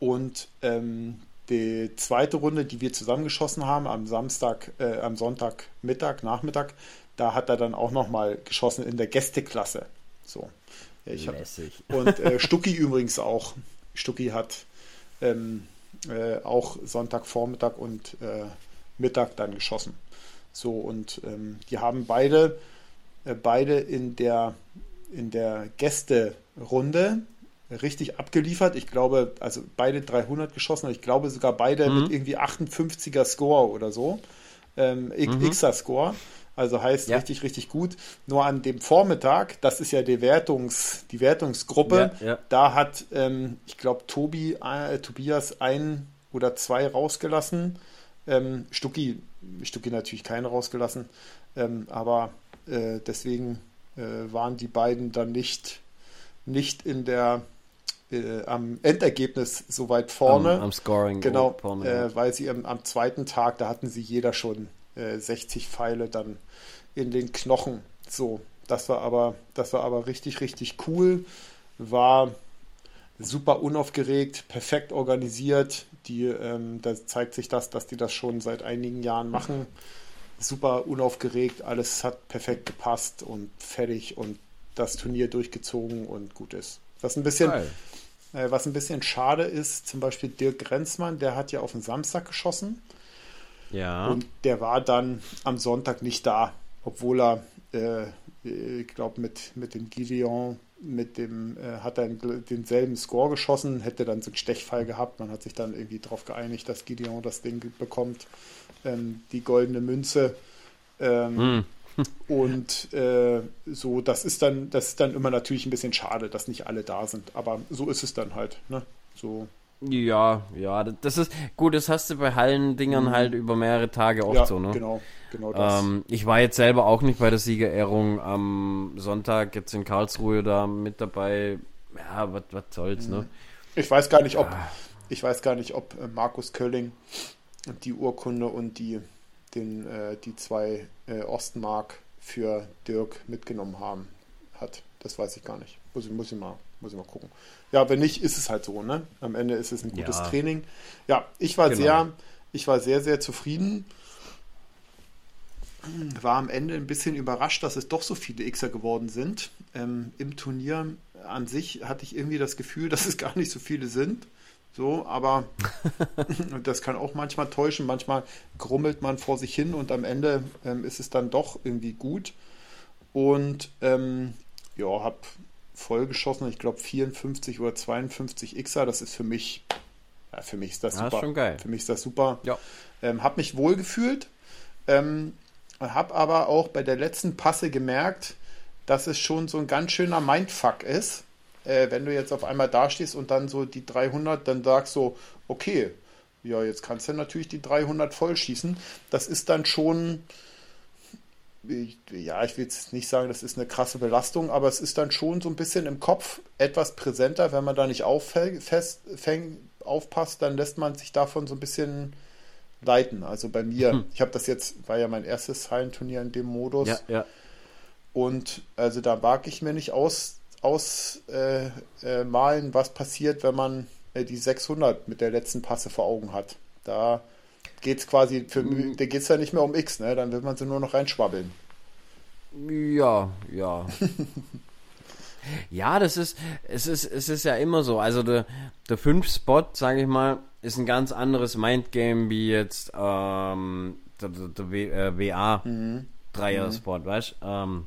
und ähm, die zweite Runde, die wir zusammen geschossen haben, am Samstag, äh, am Sonntag Mittag, Nachmittag, da hat er dann auch nochmal geschossen in der Gästeklasse. So. Ja, ich hab, und äh, Stucki übrigens auch. Stucki hat ähm, äh, auch Sonntagvormittag und äh, Mittag dann geschossen. So, und ähm, die haben beide, äh, beide in der, in der Gästerunde richtig abgeliefert. Ich glaube, also beide 300 geschossen, ich glaube sogar beide mhm. mit irgendwie 58er Score oder so. Ähm, mhm. Xer Score. Also heißt ja. richtig, richtig gut. Nur an dem Vormittag, das ist ja die, Wertungs, die Wertungsgruppe, ja, ja. da hat, ähm, ich glaube, Tobi, äh, Tobias ein, oder zwei rausgelassen. Ähm, Stucki, Stucki natürlich keine rausgelassen, ähm, aber äh, deswegen äh, waren die beiden dann nicht, nicht in der äh, am Endergebnis so weit vorne. Am, am Scoring. Genau, vorne, äh, weil sie am, am, zweiten Tag, da hatten sie jeder schon 60 äh, Pfeile dann in den Knochen. So, das war aber, das war aber richtig, richtig cool. War super unaufgeregt, perfekt organisiert. Die, ähm, da zeigt sich das, dass die das schon seit einigen Jahren machen. Super unaufgeregt, alles hat perfekt gepasst und fertig und das Turnier durchgezogen und gut ist. Was ein bisschen, äh, was ein bisschen schade ist, zum Beispiel Dirk Grenzmann, der hat ja auf den Samstag geschossen. Ja. Und der war dann am Sonntag nicht da, obwohl er, äh, ich glaube, mit, mit dem Gideon mit dem, äh, hat er denselben Score geschossen, hätte dann so einen Stechfall gehabt. Man hat sich dann irgendwie darauf geeinigt, dass Gideon das Ding bekommt, ähm, die goldene Münze. Ähm, hm. und äh, so, das ist dann, das ist dann immer natürlich ein bisschen schade, dass nicht alle da sind. Aber so ist es dann halt. Ne? So. Ja, ja, das ist gut, das hast du bei Hallendingern mhm. halt über mehrere Tage oft ja, so, ne? Genau, genau das. Ähm, ich war jetzt selber auch nicht bei der Siegerehrung am Sonntag jetzt in Karlsruhe da mit dabei. Ja, was soll's, ne? mhm. ne? Ich weiß gar nicht, ob ja. ich weiß gar nicht, ob äh, Markus Kölling die Urkunde und die den äh, die zwei äh, Ostmark für Dirk mitgenommen haben hat. Das weiß ich gar nicht. Muss ich, muss ich mal muss ich mal gucken. Ja, wenn nicht, ist es halt so, ne? Am Ende ist es ein gutes ja. Training. Ja, ich war genau. sehr, ich war sehr, sehr zufrieden. War am Ende ein bisschen überrascht, dass es doch so viele Xer geworden sind. Ähm, Im Turnier an sich hatte ich irgendwie das Gefühl, dass es gar nicht so viele sind. So, aber das kann auch manchmal täuschen. Manchmal grummelt man vor sich hin und am Ende ähm, ist es dann doch irgendwie gut. Und ähm, ja, habe vollgeschossen. Ich glaube 54 oder 52 Xer. Das ist für mich, ja, für mich ist das super. Ja, schon geil. Für mich ist das super. Ja. Ähm, hab mich wohl gefühlt. Ähm, habe aber auch bei der letzten Passe gemerkt, dass es schon so ein ganz schöner Mindfuck ist. Äh, wenn du jetzt auf einmal dastehst und dann so die 300, dann sagst du, okay, ja, jetzt kannst du natürlich die 300 vollschießen. Das ist dann schon, ja, ich will jetzt nicht sagen, das ist eine krasse Belastung, aber es ist dann schon so ein bisschen im Kopf etwas präsenter, wenn man da nicht auffällt, fäng, aufpasst, dann lässt man sich davon so ein bisschen leiten. Also bei mir, hm. ich habe das jetzt, war ja mein erstes Hallenturnier in dem Modus. Ja, ja. Und also da wage ich mir nicht aus, ausmalen, äh, äh, was passiert, wenn man äh, die 600 mit der letzten Passe vor Augen hat. Da geht es quasi, für, mhm. da geht es ja nicht mehr um X, ne? Dann wird man sie nur noch reinschwabbeln. Ja, ja. ja, das ist, es ist, es ist ja immer so. Also der, der 5-Spot, sage ich mal, ist ein ganz anderes Mindgame wie jetzt ähm, der, der, der w, äh, WA mhm. Dreier-Spot, mhm. weißt ähm,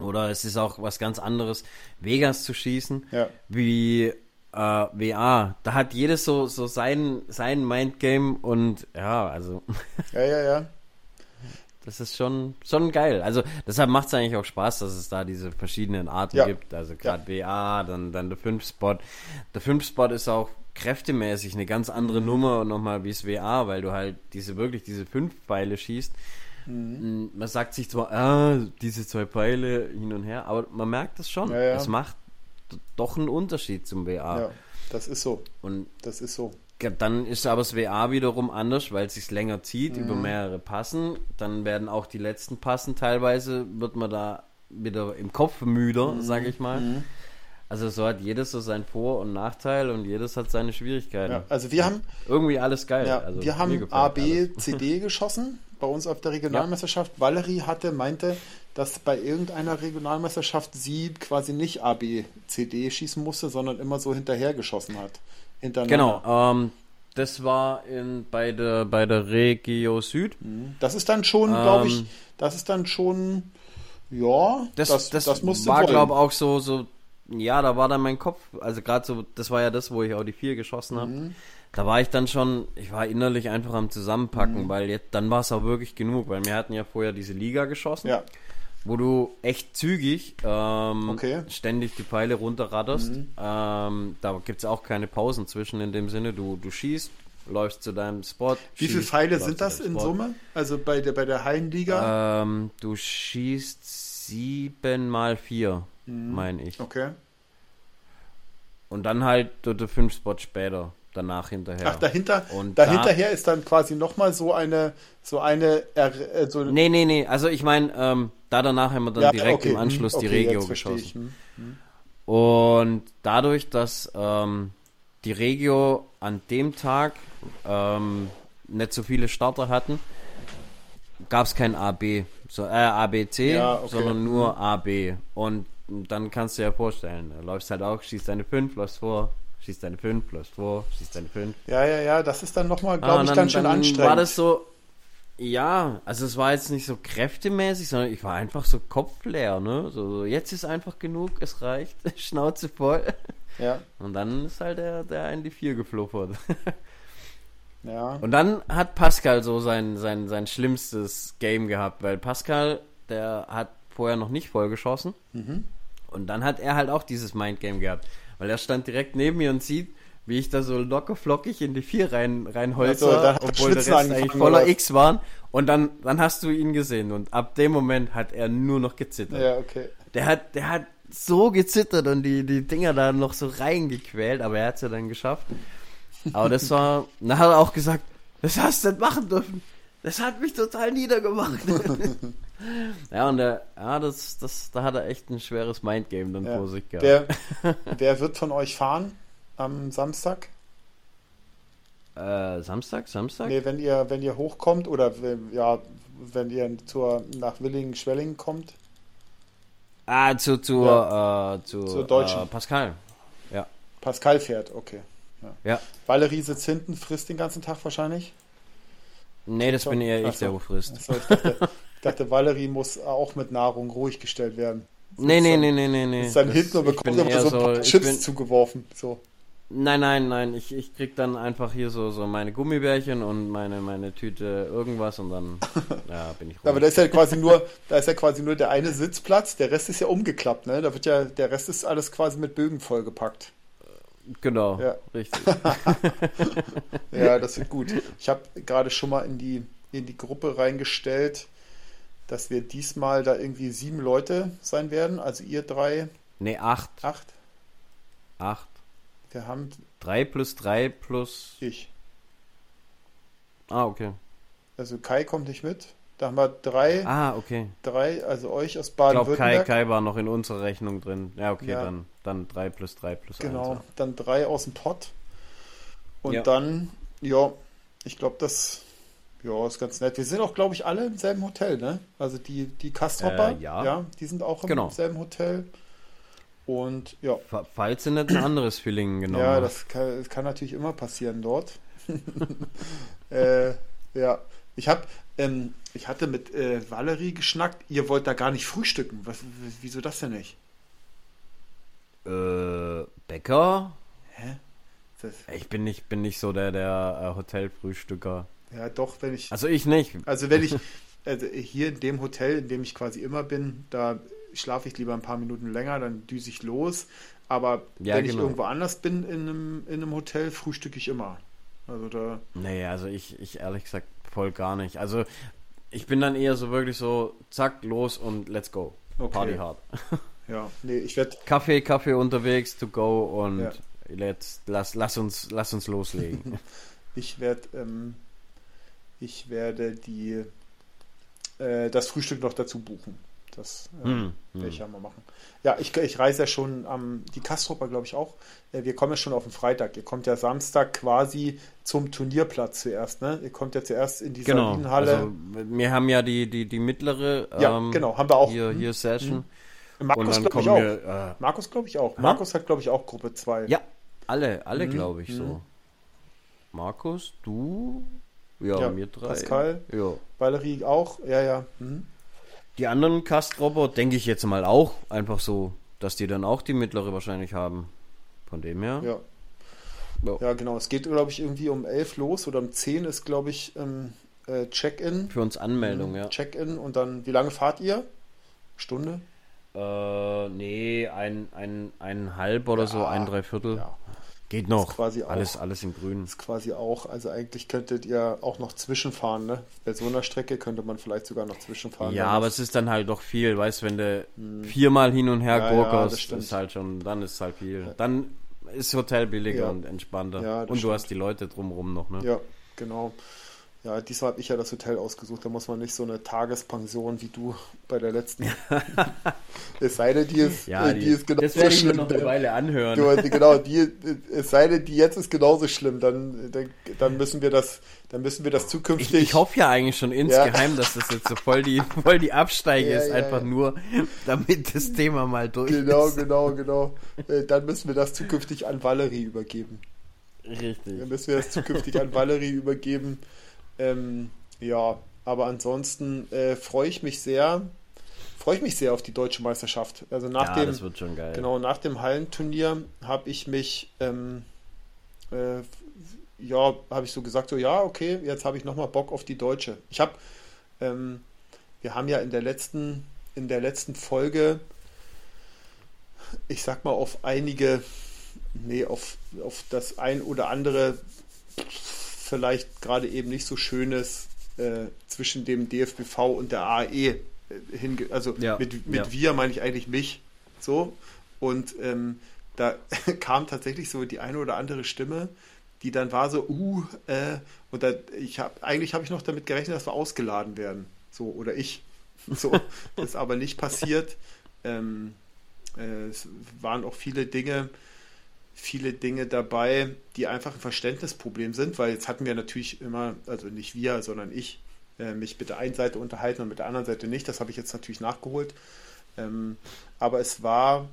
Oder es ist auch was ganz anderes, Vegas zu schießen, ja. wie äh, WA. Da hat jedes so, so sein, sein Mindgame und ja, also. Ja, ja, ja. Das ist schon, schon geil. Also deshalb macht es eigentlich auch Spaß, dass es da diese verschiedenen Arten ja. gibt. Also gerade ja. WA, dann, dann der 5-Spot. Der 5-Spot ist auch kräftemäßig eine ganz andere Nummer und nochmal wie es WA, weil du halt diese wirklich diese fünf Pfeile schießt. Mhm. Man sagt sich zwar, ah, diese zwei Pfeile hin und her, aber man merkt das schon. Ja, ja. Es macht doch ein Unterschied zum WA. Ja, das ist so. Und das ist so. Dann ist aber das WA wiederum anders, weil es sich länger zieht mhm. über mehrere Passen. Dann werden auch die letzten Passen teilweise, wird man da wieder im Kopf müder, mhm. sage ich mal. Mhm. Also so hat jedes so sein Vor- und Nachteil und jedes hat seine Schwierigkeiten. Ja, also wir haben irgendwie alles geil. Ja, also wir haben A, B, C, D geschossen bei uns auf der Regionalmeisterschaft. Ja. Valerie hatte, meinte, dass bei irgendeiner Regionalmeisterschaft sie quasi nicht A, B, C, D schießen musste, sondern immer so hinterher geschossen hat. Genau, ähm, das war in, bei, der, bei der Regio Süd. Mhm. Das ist dann schon, ähm, glaube ich, das ist dann schon, ja, das, das, das, das musste war, glaube ich, auch so, so, ja, da war dann mein Kopf, also gerade so, das war ja das, wo ich auch die vier geschossen habe. Mhm da war ich dann schon, ich war innerlich einfach am Zusammenpacken, mhm. weil jetzt, dann war es auch wirklich genug, weil wir hatten ja vorher diese Liga geschossen, ja. Wo du echt zügig ähm, okay. ständig die Pfeile runterradderst. Mhm. Ähm, da gibt es auch keine Pausen zwischen in dem Sinne, du, du schießt, läufst zu deinem Spot. Wie viele schießt, Pfeile läufst sind das in. Summe? Also bei der, bei der Hallenliga? Ähm, du schießt sieben mal vier, meine ich. okay. Und dann halt du, du fünf Spots später, danach hinterher. Ach, dahinter, Und dahinterher ist dann quasi nochmal so eine, so eine, äh, so Nee, nee, nee. Also ich meine, ähm, da danach haben wir dann Ja, direkt okay, im Anschluss hm, die okay, Regio geschossen. hm. Und dadurch, dass ähm, die Regio an dem Tag ähm, nicht so viele Starter hatten, gab es kein AB, so, äh, ABC, Ja, okay. sondern nur AB. Und dann kannst du dir ja vorstellen, du läufst halt auch, schießt deine 5, läufst vor, schießt deine 5, läufst vor, schießt deine 5. Ja, ja, ja, das ist dann nochmal, Ah, glaube und ich, dann- ganz schön dann anstrengend. War das so, ja, also es war jetzt nicht so kräftemäßig, sondern ich war einfach so kopfleer, ne? So, jetzt ist einfach genug, es reicht, Schnauze voll. ja, Und dann ist halt der, der in die vier gefluffert. ja. Und dann hat Pascal so sein, sein, sein schlimmstes Game gehabt, weil Pascal, der hat vorher noch nicht voll geschossen. Mhm. Und dann hat er halt auch dieses Mindgame gehabt. Weil er stand direkt neben mir und sieht, wie ich da so locker flockig in die vier rein, reinholzer, Also, obwohl der Rest eigentlich voller oder? X waren. Und dann, dann hast du ihn gesehen. Und ab dem Moment hat er nur noch gezittert. Ja, okay. Der hat, der hat so gezittert und die, die Dinger da noch so reingequält, aber er hat es ja dann geschafft. Aber das war, dann hat er auch gesagt, das hast du nicht machen dürfen. Das hat mich total niedergemacht. ja, und der, ja, das, das, da hat er echt ein schweres Mindgame dann Ja. vor sich gehabt. Wer, wer wird von euch fahren am Samstag? Äh, Samstag, Samstag? Nee, wenn ihr, wenn ihr hochkommt oder wenn, ja, wenn ihr zur, nach Willingen-Schwellingen kommt. Ah, zu, zu, äh, zu, Zur Deutschen. Äh, Pascal. Pascal fährt, okay. Ja. Valerie sitzt hinten, frisst den ganzen Tag wahrscheinlich. Nee, das bin eher ich, so. der wo frisst. Achso, ich dachte, dachte, Valerie muss auch mit Nahrung ruhig gestellt werden. Nee, nee, nee, nee, nee, nee. Ist dann Das- hinten und bekommt eher so ein paar Chips bin- zugeworfen. So. Nein, nein, nein. Ich, ich krieg dann einfach hier so, so meine Gummibärchen und meine, meine Tüte irgendwas und dann ja, bin ich ruhig. Aber da ist ja quasi nur, da ist ja quasi nur der eine Sitzplatz, der Rest ist ja umgeklappt, ne? Da wird ja, der Rest ist alles quasi mit Bögen vollgepackt. Genau, Ja. richtig. Ja, das wird gut. Ich habe gerade schon mal in die, in die Gruppe reingestellt, dass wir diesmal da irgendwie sieben Leute sein werden. Also ihr drei, Nee, acht. acht. Acht. Wir haben Drei plus drei plus. ich. Ah, okay. Also Kai kommt nicht mit. Da haben wir drei, Ah, okay. drei, also euch aus Ich glaube, Kai, Baden-Württemberg. Kai war noch in unserer Rechnung drin. Ja, okay, Ja. dann, dann drei plus drei plus Genau, eins. dann drei aus dem Pott. Und Ja. dann, ja, ich glaube, das ja, ist ganz nett. Wir sind auch, glaube ich, alle im selben Hotel, ne? Also die, die Kasthopper, Äh, ja. die sind auch im Genau. selben Hotel. Und ja, Fa- Falls du nicht ein anderes Feeling genommen ja, das kann, das kann natürlich immer passieren dort. äh, ja, ich habe, ähm, ich hatte mit äh, Valerie geschnackt. Ihr wollt da gar nicht frühstücken. Was, wieso das denn nicht? Äh, Bäcker? Hä? Das, Ich bin nicht, bin nicht so der, der äh, Hotelfrühstücker. ja, doch, wenn ich. Also ich nicht. Also wenn ich, also hier in dem Hotel, in dem ich quasi immer bin, da schlafe ich lieber ein paar Minuten länger, dann düse ich los. Aber Ja, wenn ich genau. irgendwo anders bin in einem, in einem Hotel, frühstücke ich immer. Also da, Nee, also ich, ich ehrlich gesagt voll gar nicht. Also ich bin dann eher so wirklich so, zack, los und let's go. Okay. Party hard. ja, nee, ich werde, Kaffee, Kaffee unterwegs, to go und Ja. let's, lass, lass uns, lass uns loslegen. ich werde, ähm, ich werde die, äh, das Frühstück noch dazu buchen. Das äh, Hm, werde hm. ich ja mal machen. Ja, ich, ich reise ja schon am, die Kastropper glaube ich auch. Äh, wir kommen ja schon auf den Freitag. Ihr kommt ja Samstag quasi zum Turnierplatz zuerst, ne? Ihr kommt ja zuerst in die Genau. Sabinenhalle. Also wir haben ja die, die, die mittlere Ja, ähm, genau, haben wir auch. hier, Mhm. hier Session. und Markus glaube ich auch. wir, äh, Markus glaube ich auch. Ha? Markus hat glaube ich auch Gruppe 2. ja, alle, alle Mhm, glaube ich mhm. so. Markus, du, ja, Ja, wir drei. Pascal. Ja. Valerie auch. Ja, ja. Mhm. Die anderen Kastropper denke ich jetzt mal auch einfach so, dass die dann auch die mittlere wahrscheinlich haben. Von dem her. Ja. Ja. Ja, genau. Es geht, glaube ich, irgendwie um 11 los oder um 10 ist, glaube ich, ähm, äh, Check-in. Für uns Anmeldung, ja. Check-in und dann, wie lange fahrt ihr? Stunde? Äh, nee, ein, ein, ein halb oder so, Ja. ein Dreiviertel. Ja. Geht noch. Ist quasi auch, alles, alles in grün. Ist quasi auch, also eigentlich könntet ihr auch noch zwischenfahren, ne? Bei so einer Strecke könnte man vielleicht sogar noch zwischenfahren. Ja, aber es ist dann halt doch viel, weißt du, wenn du hm. viermal hin und her ja, gurkerst, ja, ist halt schon, dann ist halt viel. Dann ist Hotel billiger ja. und entspannter. Und du stimmt. hast die Leute drumherum noch, ne? Ja, genau. Ja, diesmal habe ich ja das Hotel ausgesucht. Da muss man nicht so eine Tagespension wie du bei der letzten. es sei denn, die ist, ja, die, die ist genauso das werde ich schlimm. noch eine Weile anhören. Du, genau, die, es sei denn, die jetzt ist genauso schlimm. Dann, dann, dann müssen wir das, dann müssen wir das zukünftig. Ich, ich hoffe ja eigentlich schon insgeheim, ja. dass das jetzt so voll die, voll die Absteige ja, ist, einfach nur, damit das Thema mal durch genau, ist. Genau, genau, genau. Äh, dann müssen wir das zukünftig an Valerie übergeben. Richtig. Dann müssen wir das zukünftig an Valerie übergeben. Ähm, ja, aber ansonsten äh, freue ich mich sehr, freue ich mich sehr auf die deutsche Meisterschaft. Also nach ja, dem, das wird schon geil. Genau, nach dem Hallenturnier habe ich mich, ähm, äh, ja, habe ich so gesagt, so ja, okay, jetzt habe ich nochmal Bock auf die deutsche. Ich habe, ähm, wir haben ja in der letzten, in der letzten Folge, ich sag mal, auf einige, nee, auf, auf das ein oder andere vielleicht gerade eben nicht so schönes äh, zwischen dem DFBV und der AE äh, hinge also ja, mit, mit ja. wir meine ich eigentlich mich so und ähm, da kam tatsächlich so die eine oder andere Stimme, die dann war so, uh, äh, und da, ich habe eigentlich habe ich noch damit gerechnet, dass wir ausgeladen werden, so oder ich, so, das ist aber nicht passiert. Ähm, äh, es waren auch viele Dinge, viele Dinge dabei, die einfach ein Verständnisproblem sind, weil jetzt hatten wir natürlich immer, also nicht wir, sondern ich, äh, mich mit der einen Seite unterhalten und mit der anderen Seite nicht. Das habe ich jetzt natürlich nachgeholt. Ähm, aber es war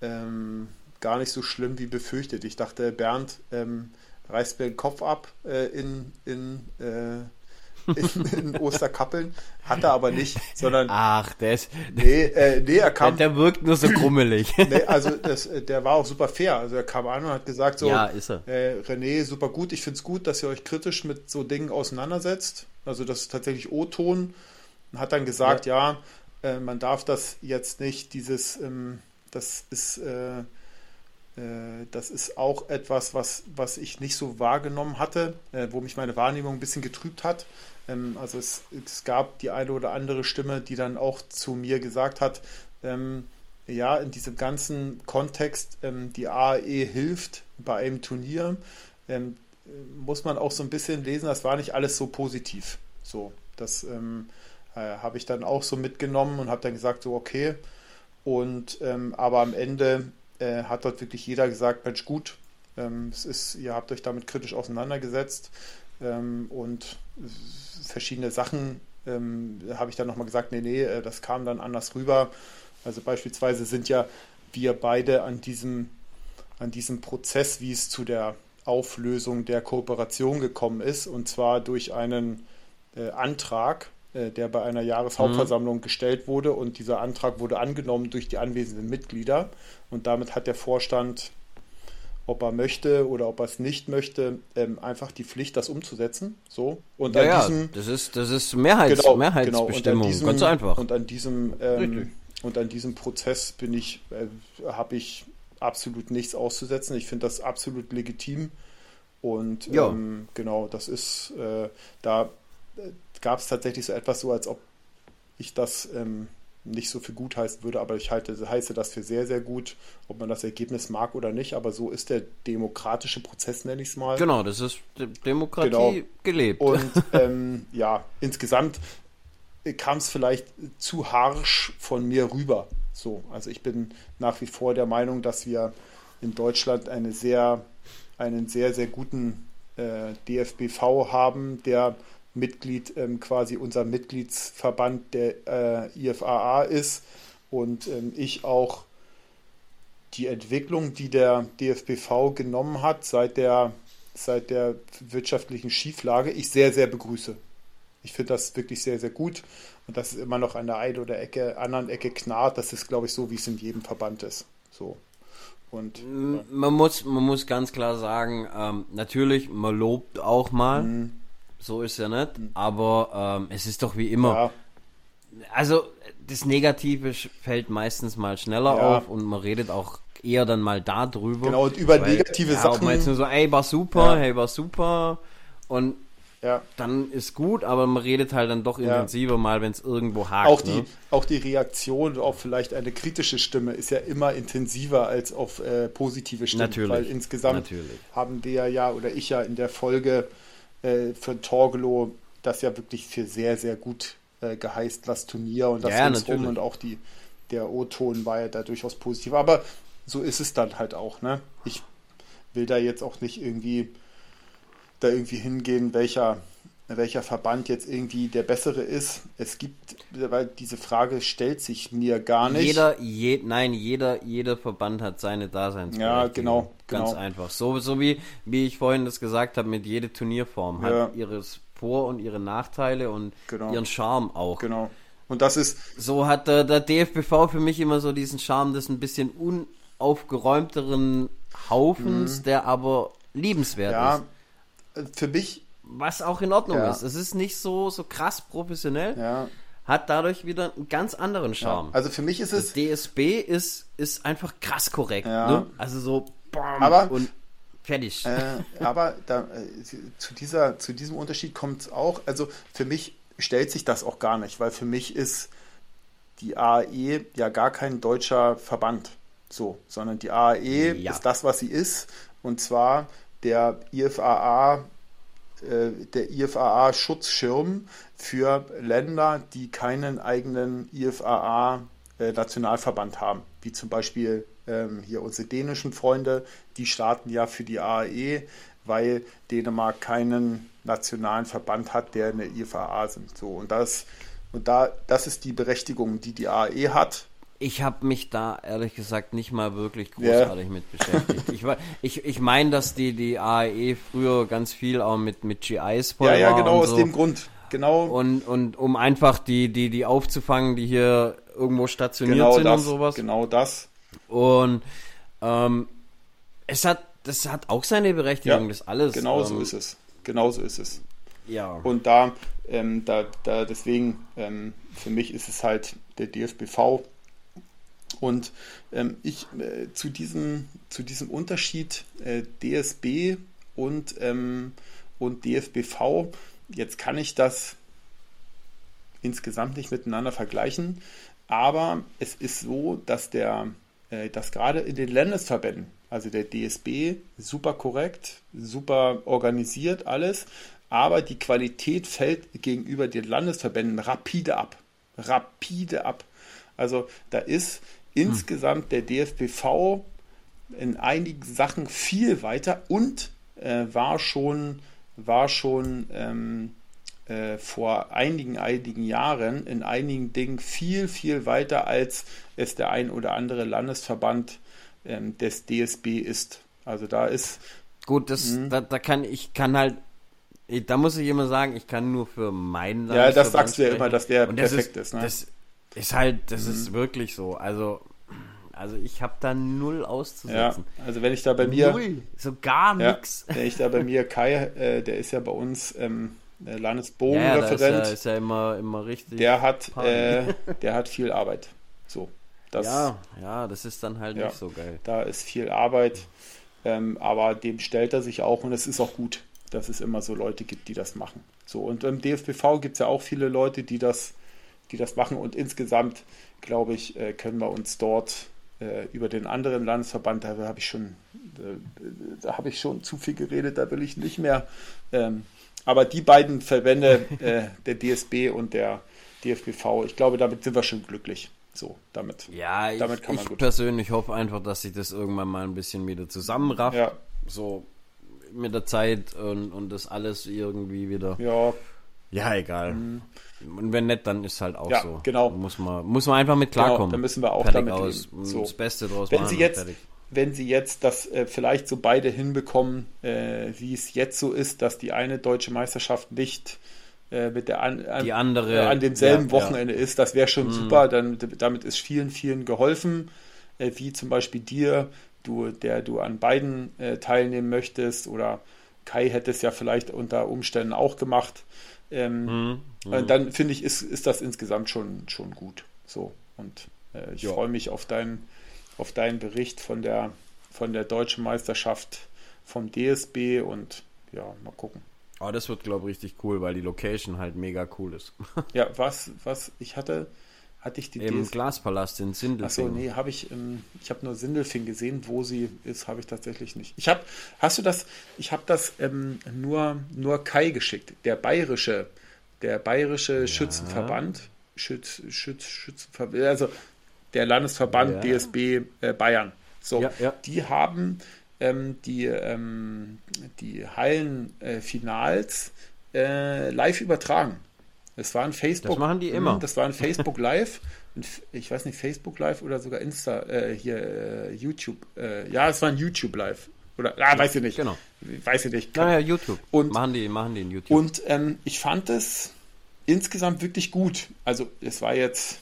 ähm, gar nicht so schlimm wie befürchtet. Ich dachte, Bernd ähm, reißt mir den Kopf ab äh, in, in äh, in, in Osterkappeln. Hat er aber nicht, sondern. Ach, der ist. Nee, äh, nee er kam. Der, der wirkt nur so krummelig. nee, also das, der war auch super fair. Also er kam an und hat gesagt: so, ja, ist er. Äh, René, super gut. Ich finde es gut, dass ihr euch kritisch mit so Dingen auseinandersetzt. Also das ist tatsächlich O-Ton. Und hat dann gesagt, ja, ja äh, man darf das jetzt nicht, dieses, ähm, das ist. Äh, äh, das ist auch etwas, was, was ich nicht so wahrgenommen hatte, äh, wo mich meine Wahrnehmung ein bisschen getrübt hat. Ähm, also es, es, gab die eine oder andere Stimme, die dann auch zu mir gesagt hat, ähm, ja, in diesem ganzen Kontext, ähm, die AE hilft bei einem Turnier, ähm, muss man auch so ein bisschen lesen, das war nicht alles so positiv. So, das ähm, äh, habe ich dann auch so mitgenommen und habe dann gesagt, so okay. Und ähm, aber am Ende äh, hat dort wirklich jeder gesagt, Mensch, gut, es ist, ihr habt euch damit kritisch auseinandergesetzt und verschiedene Sachen ähm, habe ich dann nochmal gesagt, nee, nee, äh, das kam dann anders rüber. Also beispielsweise sind ja wir beide an diesem, an diesem Prozess, wie es zu der Auflösung der Kooperation gekommen ist, und zwar durch einen äh, Antrag, der bei einer Jahreshauptversammlung mhm. gestellt wurde und dieser Antrag wurde angenommen durch die anwesenden Mitglieder und damit hat der Vorstand ob er möchte oder ob er es nicht möchte, ähm, einfach die Pflicht, das umzusetzen. So. Und ja, an diesem, ja, das ist, das ist Mehrheits, genau, Mehrheitsbestimmung, genau. Diesem, ganz einfach. Und an diesem, ähm, und an diesem Prozess bin ich, äh, habe ich absolut nichts auszusetzen. Ich finde das absolut legitim. Und ähm, genau, das ist, äh, da äh, gab es tatsächlich so etwas so, als ob ich das ähm, nicht so für gut heißen würde, aber ich halte, heiße das für sehr, sehr gut, ob man das Ergebnis mag oder nicht, aber so ist der demokratische Prozess, nenne ich es mal. Genau, das ist Demokratie genau. gelebt. Und ähm, ja, insgesamt kam es vielleicht zu harsch von mir rüber. So, also ich bin nach wie vor der Meinung, dass wir in Deutschland eine sehr, einen sehr, sehr guten äh, DFBV haben, der Mitglied ähm, quasi unser Mitgliedsverband der äh, IFAA ist und ähm, ich auch die Entwicklung, die der DFBV genommen hat seit der, seit der wirtschaftlichen Schieflage, ich sehr, sehr begrüße. Ich finde das wirklich sehr, sehr gut und dass es immer noch an der einen oder Ecke, anderen Ecke knarrt, das ist, glaube ich, so, wie es in jedem Verband ist. So. Und, ja. man, muss, man muss ganz klar sagen, ähm, natürlich, man lobt auch mal. Mhm so ist ja nicht. Aber ähm, es ist doch wie immer. Ja. Also das Negative fällt meistens mal schneller ja. auf und man redet auch eher dann mal da drüber. Genau, und über weil, negative ja, Sachen. Man jetzt nur so, ey, war super, ja. hey, war super. Und ja. dann ist gut, aber man redet halt dann doch intensiver mal, wenn es irgendwo hakt. Auch die, ne? auch die Reaktion auf vielleicht eine kritische Stimme ist ja immer intensiver als auf äh, positive Stimmen. Natürlich. Weil insgesamt Natürlich. haben wir ja, oder ich ja in der Folge äh, für Torgelo das ja wirklich für sehr, sehr gut äh, geheißt, das Turnier und das ja, rum und auch die, der O-Ton war ja da durchaus positiv. Aber so ist es dann halt auch, ne? Ich will da jetzt auch nicht irgendwie da irgendwie hingehen, welcher, welcher Verband jetzt irgendwie der bessere ist. Es gibt, weil diese Frage stellt sich mir gar nicht. Jeder, je, nein, jeder, jeder Verband hat seine Daseinsberechtigung. Ja, genau, Ganz genau. einfach. So, so wie, wie ich vorhin das gesagt habe, mit jeder Turnierform ja. hat ihres Vor- und ihre Nachteile und genau. ihren Charme auch. Genau. Und das ist. So hat der, der DFBV für mich immer so diesen Charme des ein bisschen unaufgeräumteren Haufens, mhm. der aber liebenswert ja, ist für mich. Was auch in Ordnung ja. ist. Es ist nicht so, so krass professionell. Ja. Hat dadurch wieder einen ganz anderen Charme. Also für mich ist es. Das DSB ist, ist einfach krass korrekt. Ne? Also so bam, aber, und fertig. Äh, aber da, äh, zu, dieser, zu diesem Unterschied kommt es auch. Also für mich stellt sich das auch gar nicht, weil für mich ist die AAE ja gar kein deutscher Verband. So, sondern die AAE ja. ist das, was sie ist. Und zwar der IFAA, der IFAA Schutzschirm für Länder, die keinen eigenen IFAA äh, haben, wie zum Beispiel ähm, hier unsere dänischen Freunde, die starten ja für die AAE, weil Dänemark keinen nationalen Verband hat, der in der IFAA sind. So und das und da das ist die Berechtigung, die die AAE hat ich habe mich da ehrlich gesagt nicht mal wirklich großartig ja. mit beschäftigt. Ich, ich, ich meine, dass die, die AEE früher ganz viel auch mit, mit GIs Ja, ja, genau aus so. dem Grund. Genau. Und, und um einfach die, die, die aufzufangen, die hier irgendwo stationiert genau sind das, und sowas. Genau das. Und ähm, es hat, das hat auch seine Berechtigung, ja, das alles. Genau ähm, so ist es. Genau so ist es. Ja. Und da, ähm, da, da deswegen, ähm, für mich ist es halt der DFBV und ähm, ich äh, zu, diesem, zu diesem Unterschied äh, DSB und, ähm, und DFBV, jetzt kann ich das insgesamt nicht miteinander vergleichen, aber es ist so, dass der, äh, dass gerade in den Landesverbänden, also der DSB, super korrekt, super organisiert alles, aber die Qualität fällt gegenüber den Landesverbänden rapide ab. Rapide ab. Also da ist insgesamt der DFBV in einigen Sachen viel weiter und äh, war schon, war schon ähm, äh, vor einigen, einigen Jahren in einigen Dingen viel, viel weiter, als es der ein oder andere Landesverband ähm, des DSB ist. Also da ist. Gut, das, mhm. da, da kann ich kann halt da muss ich immer sagen, ich kann nur für meinen Ja, das sagst du ja immer, dass der perfekt ist. ist ne? Das ist halt, das mhm. ist wirklich so. Also, also ich habe da null auszusetzen. Ja, also wenn ich da bei mir. Null, so gar ja, nichts. Wenn ich da bei mir, Kai, äh, der ist ja bei uns ähm, Landesbogenreferent. Ja, ja, ist, ja, ist ja immer, immer richtig. Der hat, äh, der hat viel Arbeit. So. Das, ja, ja, das ist dann halt ja, nicht so geil. Da ist viel Arbeit, ähm, aber dem stellt er sich auch und es ist auch gut, dass es immer so Leute gibt, die das machen. So, und im DFBV gibt es ja auch viele Leute, die das die das machen. Und insgesamt, glaube ich, äh, können wir uns dort äh, über den anderen Landesverband, da habe ich schon, da habe ich schon zu viel geredet, da will ich nicht mehr. Ähm, aber die beiden Verbände, äh, der DSB und der DFBV, ich glaube, damit sind wir schon glücklich. So, damit. Ja, ich, damit kann man ich gut. persönlich hoffe einfach, dass sich das irgendwann mal ein bisschen wieder zusammenrafft. Ja. So mit der Zeit und, und das alles irgendwie wieder. Ja. Ja, egal. Und wenn nicht, dann ist halt auch ja, so. Genau. Muss man, muss man einfach mit genau, klarkommen. Genau, dann müssen wir auch fertig damit aus, leben. So. Das Beste draus wenn machen. Sie jetzt, wenn Sie jetzt das äh, vielleicht so beide hinbekommen, äh, wie es jetzt so ist, dass die eine deutsche Meisterschaft nicht äh, mit der an, an, die andere, äh, an demselben ja, Wochenende ja. ist, das wäre schon mhm. super. Dann, damit ist vielen, vielen geholfen, äh, wie zum Beispiel dir, du, der du an beiden äh, teilnehmen möchtest oder Kai hätte es ja vielleicht unter Umständen auch gemacht. Ähm, mhm. Mhm. Dann finde ich, ist, ist das insgesamt schon, schon gut. So. Und äh, ich freue mich auf dein, auf deinen Bericht von der, von der deutschen Meisterschaft vom DSB und ja, mal gucken. Aber das wird, glaube ich, richtig cool, weil die Location halt mega cool ist. ja, was, was, ich hatte, hatte ich die Im DS Glaspalast in Sindelfing. Achso, nee, habe ich, ähm, ich habe nur Sindelfing gesehen, wo sie ist, habe ich tatsächlich nicht. Ich habe, hast du das, ich habe das ähm, nur, nur Kai geschickt, der bayerische, der bayerische ja. Schützenverband, Schütz, Schütz, Schützenverband, also der Landesverband ja. DSB äh, Bayern. So, ja, die haben ähm, die, ähm, die Hallenfinals äh, live übertragen. Das war ein Facebook. Das machen die immer. Das war ein Facebook Live. Ich weiß nicht, Facebook Live oder sogar Insta, äh, hier äh, YouTube. Äh, ja, es war ein YouTube Live. Oder, ah, weiß ich nicht. Genau. Weiß ich nicht. Naja, YouTube. Und, machen die, machen die in YouTube. Und ähm, ich fand es insgesamt wirklich gut. Also, es war jetzt,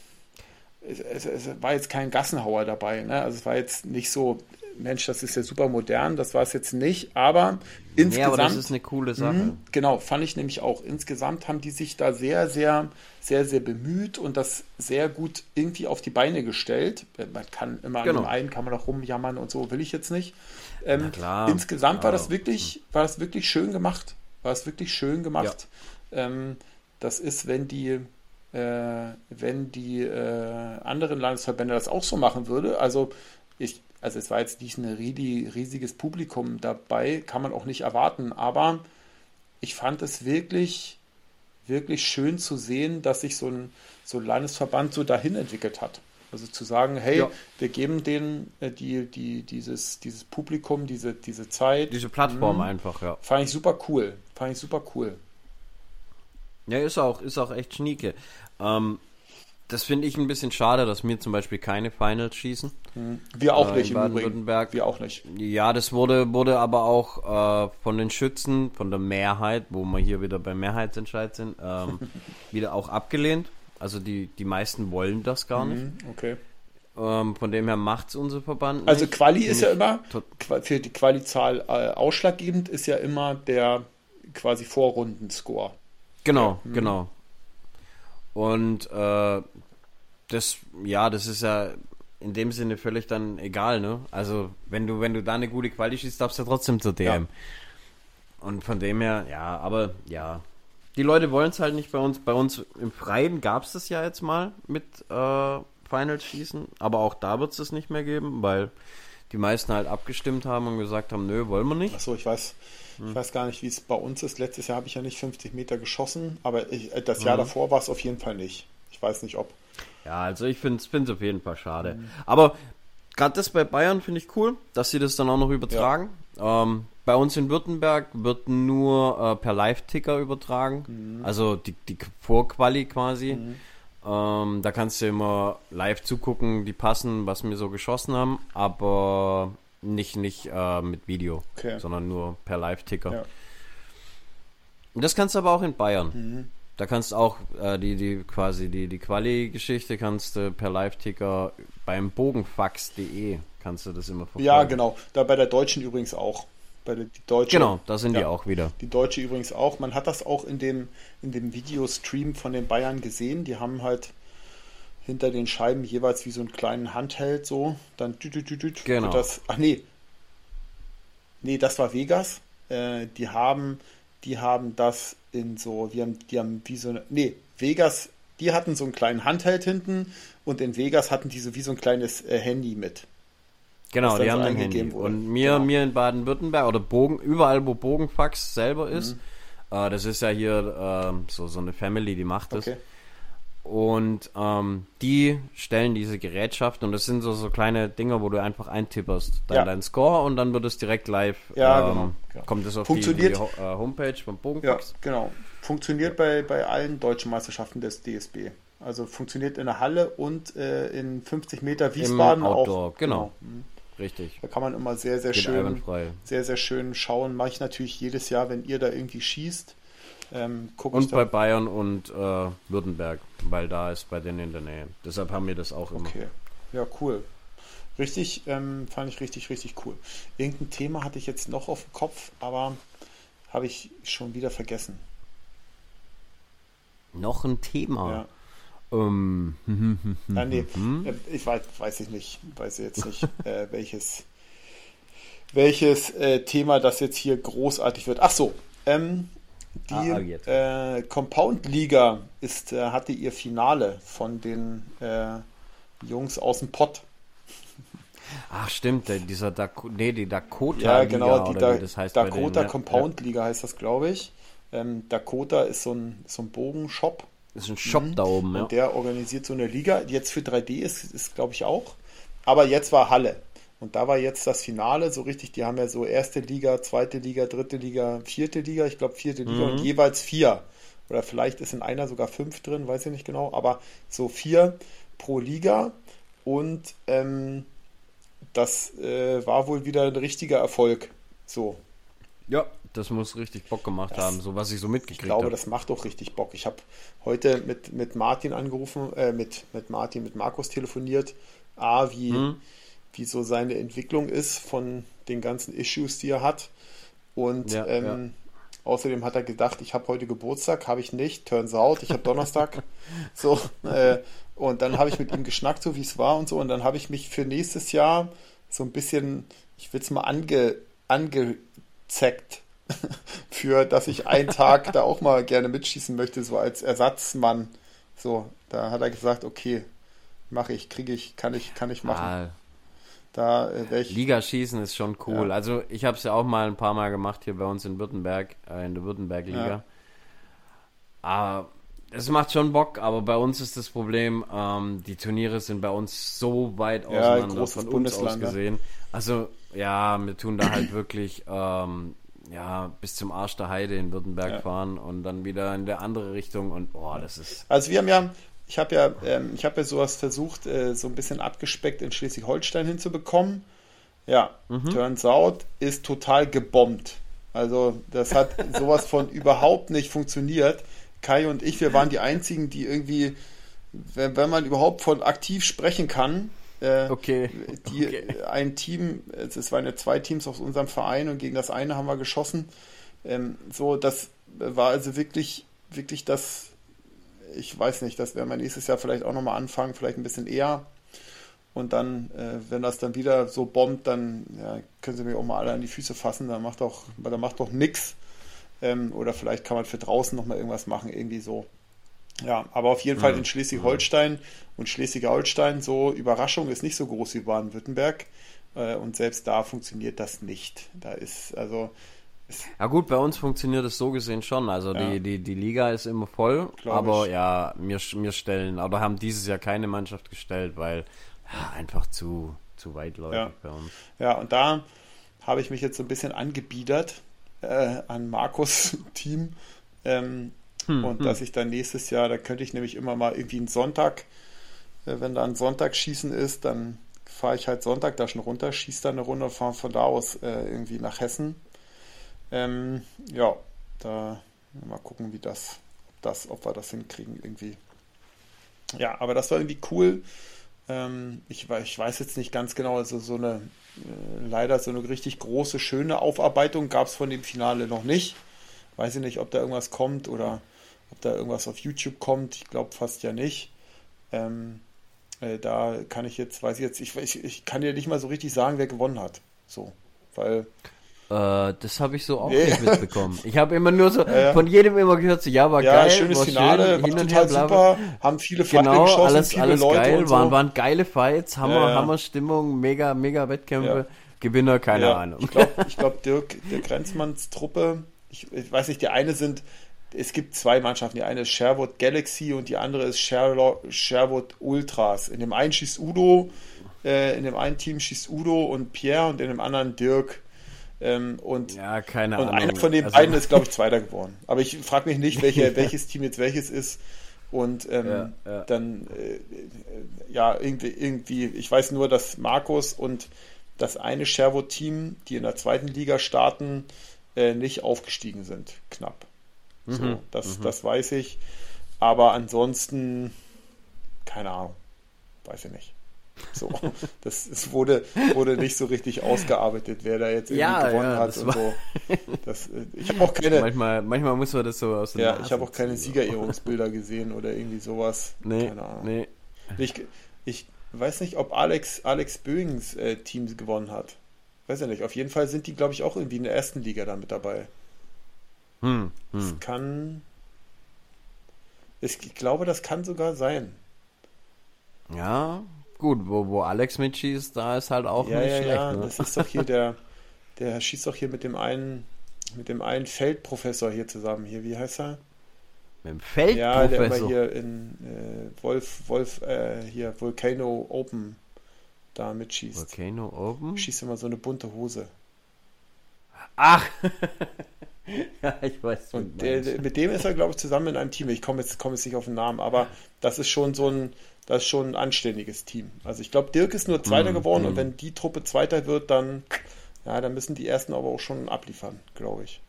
es, es, es war jetzt kein Gassenhauer dabei. Ne? Also, es war jetzt nicht so Mensch, das ist ja super modern, das war es jetzt nicht, aber insgesamt. Ja, aber das ist eine coole Sache. Mh, genau, fand ich nämlich auch. Insgesamt haben die sich da sehr, sehr, sehr, sehr bemüht und das sehr gut irgendwie auf die Beine gestellt. Man kann immer genau. an dem einen kann man auch rumjammern und so, will ich jetzt nicht. Ähm, insgesamt war das wirklich, war das wirklich schön gemacht. War es wirklich schön gemacht. Ja. Ähm, das ist, wenn die, äh, wenn die äh, anderen Landesverbände das auch so machen würde. Also ich, also es war jetzt nicht ein riesiges Publikum dabei, kann man auch nicht erwarten, aber ich fand es wirklich, wirklich schön zu sehen, dass sich so ein, so ein Landesverband so dahin entwickelt hat. Also zu sagen, hey, ja. wir geben denen äh, die, die, dieses, dieses Publikum, diese, diese Zeit. Diese Plattform mh, einfach, ja. Fand ich super cool. Fand ich super cool. Ja, ist auch, ist auch echt schnieke. Ähm, das finde ich ein bisschen schade, dass wir zum Beispiel keine Finals schießen. Hm. Wir auch äh, nicht in Baden-Württemberg. Wir auch nicht. Ja, das wurde, wurde aber auch äh, von den Schützen, von der Mehrheit, wo wir hier wieder beim Mehrheitsentscheid sind, ähm, wieder auch abgelehnt. Also die, die meisten wollen das gar nicht. Hm, okay. Ähm, von dem her macht es unser Verband. Also nicht. Quali ist ja immer, für die Quali-Zahl äh, ausschlaggebend ist ja immer der quasi Vorrundenscore. Genau, ja. genau. Und äh, das, ja, das ist ja in dem Sinne völlig dann egal, ne? Also, wenn du, wenn du da eine gute Quali schießt, darfst du ja trotzdem zur DM. Ja. Und von dem her, ja, aber ja. Die Leute wollen es halt nicht bei uns. Bei uns im Freien gab es das ja jetzt mal mit äh, Finals schießen, aber auch da wird es es nicht mehr geben, weil die meisten halt abgestimmt haben und gesagt haben, nö, wollen wir nicht. Achso, ich weiß, hm. ich weiß gar nicht, wie es bei uns ist. Letztes Jahr habe ich ja nicht 50 Meter geschossen, aber ich, äh, das Jahr mhm. davor war es auf jeden Fall nicht. Ich weiß nicht, ob. Ja, also ich finde es auf jeden Fall schade. Mhm. Aber gerade das bei Bayern finde ich cool, dass sie das dann auch noch übertragen. Ja. Ähm, bei uns in Württemberg wird nur äh, per Live-Ticker übertragen. Mhm. Also die, die Vorquali quasi. Mhm. Ähm, da kannst du immer live zugucken, die passen, was wir so geschossen haben, aber nicht, nicht äh, mit Video, okay. sondern nur per Live-Ticker. Ja. Und das kannst du aber auch in Bayern. Mhm. Da kannst du auch äh, die, die quasi die, die Quali-Geschichte kannst du per Live-Ticker beim bogenfax.de kannst du das immer verfolgen. Ja, genau. Da bei der Deutschen übrigens auch. Bei der die Deutsche, genau, da sind ja, die auch wieder. Die Deutsche übrigens auch. Man hat das auch in dem, in dem Videostream von den Bayern gesehen. Die haben halt hinter den Scheiben jeweils wie so einen kleinen Handheld so. Dann dü, dü, dü, dü, genau. das. Ach nee. Nee, das war Vegas. Äh, die haben, die haben das in so, die haben, die haben wie so eine, nee, Vegas, die hatten so einen kleinen Handheld hinten und in Vegas hatten die so wie so ein kleines äh, Handy mit. Genau, die haben so ein Handy. Wurde. Und mir, genau. mir in Baden-Württemberg oder Bogen, überall wo Bogenfax selber ist, mhm. äh, das ist ja hier äh, so, so eine Family, die macht das. Okay. Und ähm, die stellen diese Gerätschaft und das sind so, so kleine Dinger, wo du einfach eintipperst, dann ja. deinen Score und dann wird es direkt live. Ja, ähm, genau, genau. Kommt es auf Funktioniert, die, die äh, Homepage vom Bogenfax. Ja, genau. Funktioniert bei, bei allen deutschen Meisterschaften des DSB. Also funktioniert in der Halle und äh, in 50 Meter Wiesbaden Im Outdoor, auch. Genau. genau. Mhm. Richtig. Da kann man immer sehr, sehr Geht schön, sehr, sehr schön schauen. Mache ich natürlich jedes Jahr, wenn ihr da irgendwie schießt. Ähm, und bei Bayern und äh, Württemberg, weil da ist bei denen in der Nähe. Deshalb haben wir das auch immer. Okay, ja, cool. Richtig, ähm, fand ich richtig, richtig cool. Irgendein Thema hatte ich jetzt noch auf dem Kopf, aber habe ich schon wieder vergessen. Noch ein Thema? Um, ah, nee, äh, ich weiß, weiß ich nicht, weiß jetzt nicht, äh, welches, welches äh, Thema das jetzt hier großartig wird. Ach so, ähm, die ah, äh, Compound Liga ist, äh, hatte ihr Finale von den äh, Jungs aus dem Pott. Ach stimmt, dieser Dak nee, die Dakota ja, genau, Liga, die da das heißt Dakota denen, Compound ja. Liga heißt das, glaube ich. Ähm, Dakota ist so ein, so ein Bogenshop. Ist ein Shop mhm. da oben, ja. Und der organisiert so eine Liga. Jetzt für 3D ist, ist glaube ich, auch. Aber jetzt war Halle. Und da war jetzt das Finale so richtig, die haben ja so erste Liga, zweite Liga, dritte Liga, vierte Liga, ich glaube vierte Liga mhm. und jeweils vier. Oder vielleicht ist in einer sogar fünf drin, weiß ich nicht genau, aber so vier pro Liga. Und ähm, das äh, war wohl wieder ein richtiger Erfolg. So. Ja, das muss richtig Bock gemacht das, haben, so was ich so mitgekriegt habe. Ich glaube, hab. das macht doch richtig Bock. Ich habe heute mit, mit Martin angerufen, äh, mit, mit Martin, mit Markus telefoniert. A, wie, hm wie so seine Entwicklung ist von den ganzen Issues, die er hat. Und ja, ähm, ja. außerdem hat er gedacht, ich habe heute Geburtstag, habe ich nicht, turns out, ich habe Donnerstag. so, äh, und dann habe ich mit ihm geschnackt, so wie es war und so. Und dann habe ich mich für nächstes Jahr so ein bisschen, ich will es mal ange, angezeckt, für dass ich einen Tag da auch mal gerne mitschießen möchte, so als Ersatzmann. So, da hat er gesagt, okay, mache ich, kriege ich, kann ich, kann ich machen. Ah, da äh, Ligaschießen ist schon cool. Ja. Also ich habe es ja auch mal ein paar Mal gemacht hier bei uns in Württemberg, äh, in der Württemberg-Liga. Ja. Aber es macht schon Bock, aber bei uns ist das Problem, ähm, die Turniere sind bei uns so weit auseinander ja, von uns aus gesehen. Also ja, wir tun da halt wirklich ähm, ja, bis zum Arsch der Heide in Württemberg ja. fahren und dann wieder in der andere Richtung und boah, das ist. Also wir haben ja, ich habe ja, ähm, ich habe ja sowas versucht, äh, so ein bisschen abgespeckt in Schleswig-Holstein hinzubekommen. Ja, mhm. turns out ist total gebombt. Also das hat sowas von überhaupt nicht funktioniert. Kai und ich, wir waren die einzigen, die irgendwie, wenn, wenn man überhaupt von aktiv sprechen kann, äh, okay. Die, okay. ein Team, es waren ja zwei Teams aus unserem Verein und gegen das eine haben wir geschossen. Ähm, so, das war also wirklich, wirklich das ich weiß nicht, das werden wir nächstes Jahr vielleicht auch nochmal anfangen, vielleicht ein bisschen eher. Und dann, äh, wenn das dann wieder so bombt, dann ja, können sie mir auch mal alle an die Füße fassen. Da macht doch, da macht doch nix. Ähm, oder vielleicht kann man für draußen nochmal irgendwas machen, irgendwie so. Ja, aber auf jeden Fall in Schleswig-Holstein und Schleswig-Holstein so Überraschung ist nicht so groß wie Baden-Württemberg. Äh, und selbst da funktioniert das nicht. Da ist, also ja gut, bei uns funktioniert es so gesehen schon. Also ja. die, die, die Liga ist immer voll, Glaub aber ich. ja, wir, wir stellen, aber haben dieses Jahr keine Mannschaft gestellt, weil ja, einfach zu, zu weitläufig ja. bei uns. Ja, und da habe ich mich jetzt so ein bisschen angebiedert äh, an Markus Team. Ähm, hm, und hm. dass ich dann nächstes Jahr, da könnte ich nämlich immer mal irgendwie einen Sonntag, äh, wenn da ein Sonntagsschießen ist, dann fahre ich halt Sonntag da schon runter, schieße da eine Runde, fahre von da aus äh, irgendwie nach Hessen ähm, ja, da mal gucken, wie das, ob das, ob wir das hinkriegen irgendwie. Ja, aber das war irgendwie cool. Ähm, ich, ich weiß jetzt nicht ganz genau, also so eine, äh, leider so eine richtig große, schöne Aufarbeitung gab es von dem Finale noch nicht. Weiß ich nicht, ob da irgendwas kommt oder ob da irgendwas auf YouTube kommt. Ich glaube fast ja nicht. Ähm, äh, da kann ich jetzt, weiß ich jetzt, ich, ich, ich kann dir nicht mal so richtig sagen, wer gewonnen hat. So, weil äh, das habe ich so auch nee. nicht mitbekommen. Ich habe immer nur so ja, von jedem immer gehört, so ja, war ja, geil, schönes war Finale, schön, war total her, super, haben viele Fights genau, geschossen, alles, viele alles Leute geil, so. waren, waren geile Fights, Hammer, ja, Hammer Stimmung, mega, mega Wettkämpfe. Gewinner, keine Ahnung. Ich glaube, ich glaub, Dirk, Dirk Grenzmanns Truppe, ich, ich, weiß nicht, die eine sind, es gibt zwei Mannschaften, die eine ist Sherwood Galaxy und die andere ist Sherwood Ultras. In dem einen schießt Udo, äh, in dem einen Team schießt Udo und Pierre und in dem anderen Dirk. Ähm, und, ja, keine und Ahnung. einer von den also, beiden ist, glaube ich, Zweiter geworden. Aber ich frage mich nicht, welche, welches Team jetzt welches ist. Und ähm, ja, ja. dann, äh, ja, irgendwie, irgendwie, ich weiß nur, dass Markus und das eine Sherwood-Team, die in der zweiten Liga starten, äh, nicht aufgestiegen sind. Knapp. Mhm. So, das, mhm. das weiß ich. Aber ansonsten, keine Ahnung. Weiß ich nicht. So, das, das wurde, wurde nicht so richtig ausgearbeitet, wer da jetzt irgendwie Ja, gewonnen ja, hat das und war- so. Das, äh, ich habe auch keine, Manchmal, manchmal muss man das so aus ja, ich habe auch keine. Siegerehrungsbilder gesehen oder irgendwie sowas. Nee, Keine Ahnung. nee. Ich, ich weiß nicht, ob Alex, Alex Böings äh, Team gewonnen hat. Weiß ja nicht. Auf jeden Fall sind die, glaube ich, auch irgendwie in der ersten Liga da mit dabei. Hm, Das hm. kann. Ich, ich glaube, das kann sogar sein. Ja, gut, wo, wo Alex mitschießt, da ist halt auch ja, nicht ja, schlecht. ja. ne? Das ist doch hier der. Der schießt doch hier mit dem einen. Mit dem einen Feldprofessor hier zusammen. Hier, wie heißt er? Mit dem Ja, der immer Feldprofessor. hier in äh, Wolf, Wolf, äh, hier, Volcano Open da mitschießt. Volcano Open? Schießt immer so eine bunte Hose. Ach! ja, ich weiß. Und der, der, mit dem ist er, glaube ich, zusammen in einem Team. Ich komme jetzt, komme jetzt nicht auf den Namen, aber das ist schon so ein, das ist schon ein anständiges Team. Also ich glaube, Dirk ist nur Zweiter Mm, geworden mm. und wenn die Truppe Zweiter wird, dann, ja, dann müssen die ersten aber auch schon abliefern, glaube ich.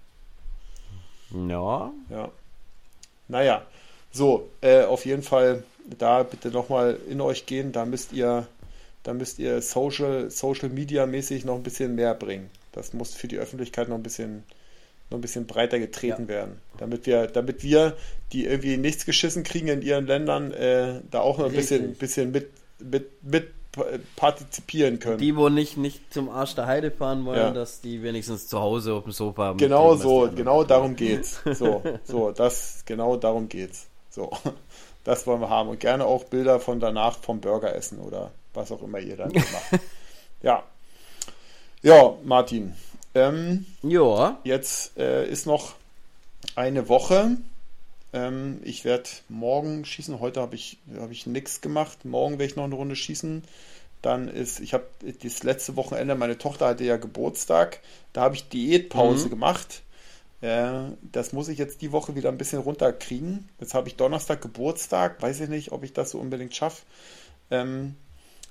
Ja, Ja. Naja, so, äh, auf jeden Fall da bitte nochmal in euch gehen. Da müsst ihr, da müsst ihr Social, Social Media mäßig noch ein bisschen mehr bringen. Das muss für die Öffentlichkeit noch ein bisschen, noch ein bisschen breiter getreten Ja. werden. Damit wir, damit wir, die irgendwie nichts geschissen kriegen in ihren Ländern, äh, da auch noch ein bisschen, Richtig. bisschen mit, mit, mit partizipieren können. die, wo nicht, nicht zum Arsch der Heide fahren wollen, Ja. dass die wenigstens zu Hause auf dem Sofa Genau was die so, genau darum geht's. So, so, das, genau darum geht's. So, das wollen wir haben. Und gerne auch Bilder von danach vom Burger essen oder was auch immer ihr dann macht. Ja. Ja, Martin. Ähm, Ja, jetzt äh, ist noch eine Woche. Ähm, ich werde morgen schießen. Heute habe ich, hab ich nichts gemacht. Morgen werde ich noch eine Runde schießen. Dann ist, ich habe das letzte Wochenende, meine Tochter hatte ja Geburtstag. Da habe ich Diätpause Mhm. gemacht. Äh, das muss ich jetzt die Woche wieder ein bisschen runterkriegen. Jetzt habe ich Donnerstag Geburtstag. Weiß ich nicht, ob ich das so unbedingt schaffe. Ähm,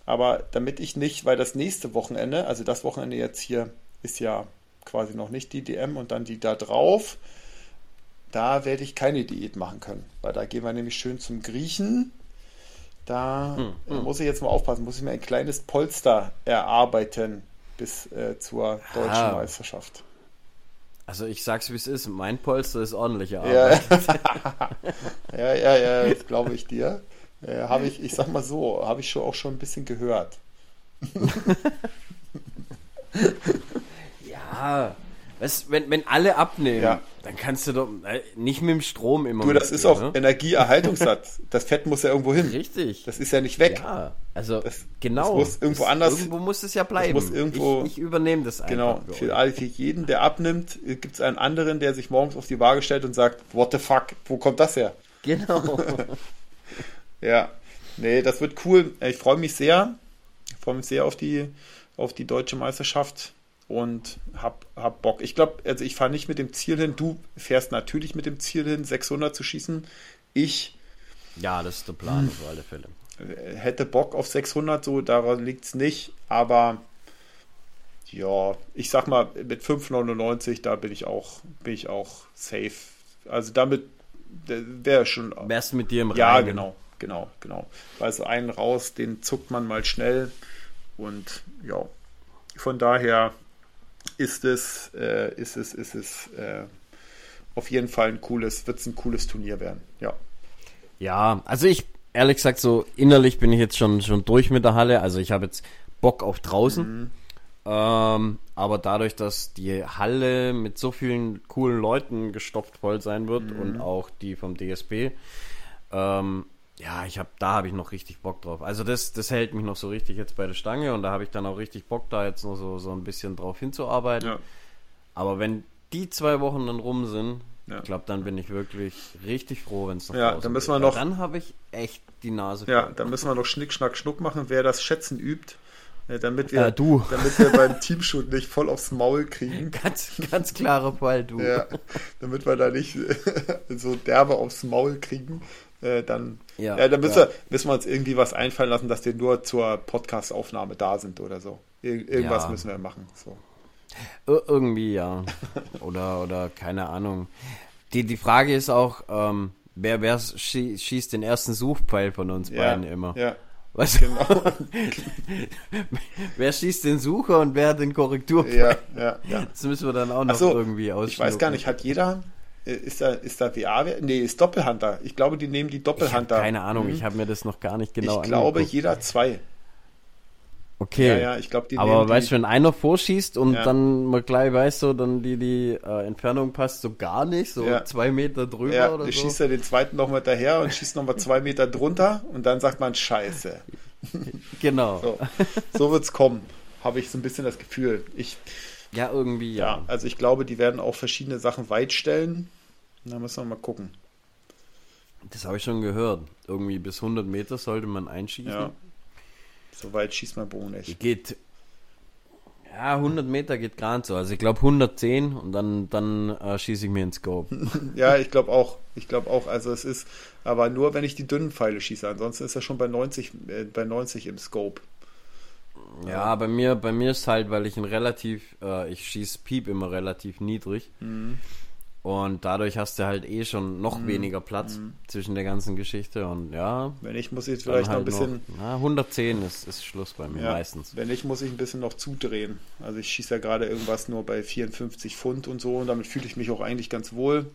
aber damit ich nicht, weil das nächste Wochenende, also das Wochenende jetzt hier, ist ja quasi noch nicht die DM und dann die da drauf, da werde ich keine Diät machen können, weil da gehen wir nämlich schön zum Griechen. Da Hm, äh, hm. muss ich jetzt mal aufpassen, muss ich mir ein kleines Polster erarbeiten bis äh, zur deutschen Ah. Meisterschaft. also ich sag's wie es ist, mein Polster ist ordentliche Ja, Arbeit. ja, ja, ja, das glaube ich dir. Äh, habe ich, ich sag mal so, habe ich schon auch schon ein bisschen gehört. Ja, weißt, wenn, wenn alle abnehmen, Ja. dann kannst du doch äh, nicht mit dem Strom immer Du, das ist auch ne? Energieerhaltungssatz. Das Fett muss ja irgendwo hin. Richtig. Das ist ja nicht weg. Ja, also Das- genau. das muss irgendwo anders- Irgendwo muss es ja bleiben. muss irgendwo- ich, ich übernehme das einfach. Genau, für für jeden, der abnimmt, gibt es einen anderen, der sich morgens auf die Waage stellt und sagt, what the fuck, wo kommt das her? Genau. Ja, nee, das wird cool. Ich freue mich sehr. Ich freue mich sehr auf die, auf die deutsche Meisterschaft und hab, hab Bock. Ich glaube, also ich fahre nicht mit dem Ziel hin. Du fährst natürlich mit dem Ziel hin, 600 zu schießen. Ich ja, das ist der Plan auf alle Fälle. äh, hätte Bock auf 600, so daran liegt es nicht, aber ja, ich sag mal, mit 5,99, da bin ich auch, bin ich auch safe. Also damit wäre schon. Wärst mit dir im Ja, Reinen. genau, genau, genau. Weil so einen raus, den zuckt man mal schnell und ja, von daher ist es, äh, ist es, ist es äh, auf jeden Fall ein cooles, wird es ein cooles Turnier werden. Ja. Ja, also ich, ehrlich gesagt, so innerlich bin ich jetzt schon, schon durch mit der Halle. Also ich habe jetzt Bock auf draußen. Ähm, aber dadurch, dass die Halle mit so vielen coolen Leuten gestopft voll sein wird und auch die vom DSB, ähm, ja, ich habe, da habe ich noch richtig Bock drauf. Also das, das hält mich noch so richtig jetzt bei der Stange und da habe ich dann auch richtig Bock, da jetzt noch so, so ein bisschen drauf hinzuarbeiten. Ja. Aber wenn die zwei Wochen dann rum sind, Ja. ich glaube, dann bin ich wirklich richtig froh, wenn es noch Ja, dann müssen geht. wir noch- Dann habe ich echt die Nase Ja, voll. da müssen wir noch Schnick, Schnack, Schnuck machen, wer das Schätzen übt, äh, damit wir, Äh, du. damit wir beim Teamshoot nicht voll aufs Maul kriegen. Ganz, ganz klarer Fall, du. Ja, damit wir da nicht so derbe aufs Maul kriegen. Äh, dann Ja, ja, dann müssen, ja. Wir, müssen wir uns irgendwie was einfallen lassen, dass wir nur zur Podcast-Aufnahme da sind oder so. Ir irgendwas Ja. müssen wir machen. So. Ir irgendwie ja. Oder, oder keine Ahnung. Die, die Frage ist auch, ähm, wer, wer schie schießt den ersten Suchpfeil von uns beiden immer? ja. Was? Genau. wer schießt den Sucher und wer den Korrekturpfeil? Ja, ja, ja. Das müssen wir dann auch noch so, irgendwie ausschneiden. Ich weiß gar nicht, hat jeder, ist da, ist da WA? Nee, ist Doppelhunter. Ich glaube, die nehmen die Doppelhunter. keine Ahnung, mhm. ich habe mir das noch gar nicht genau Ich glaube, jeder zwei. Okay. Ja, ja, ich glaube, die Aber weißt du, wenn einer vorschießt und ja. dann mal gleich weißt so, dann die, die äh, Entfernung passt so gar nicht, so ja. zwei Meter drüber ja, oder so. schießt er den zweiten nochmal daher und schießt nochmal zwei Meter drunter und dann sagt man Scheiße. genau. So, so es kommen, habe ich so ein bisschen das Gefühl. Ich, ja, irgendwie, ja. ja. Also ich glaube, die werden auch verschiedene Sachen weit stellen. Da müssen wir mal gucken. Das habe ich schon gehört. Irgendwie bis 100 Meter sollte man einschießen. Ja. So weit schießt mein Bogen nicht. Geht. Ja, 100 Meter geht gerade so. Also ich glaube 110 und dann, dann äh, schieße ich mir ins Scope. ja, ich glaube auch. Ich glaube auch. Also es ist, aber nur wenn ich die dünnen Pfeile schieße. Ansonsten ist er schon bei 90, äh, bei 90 im Scope. Ja, bei mir, bei mir ist halt, weil ich ein relativ, äh, ich schieße Piep immer relativ niedrig. Mhm. Und dadurch hast du halt eh schon noch mm. weniger Platz mm. zwischen der ganzen Geschichte und ja. Wenn ich muss jetzt vielleicht halt noch ein bisschen. Noch, na, 110 ist, ist Schluss bei mir ja, meistens. Wenn ich muss ich ein bisschen noch zudrehen. Also ich schieße ja gerade irgendwas nur bei 54 Pfund und so und damit fühle ich mich auch eigentlich ganz wohl.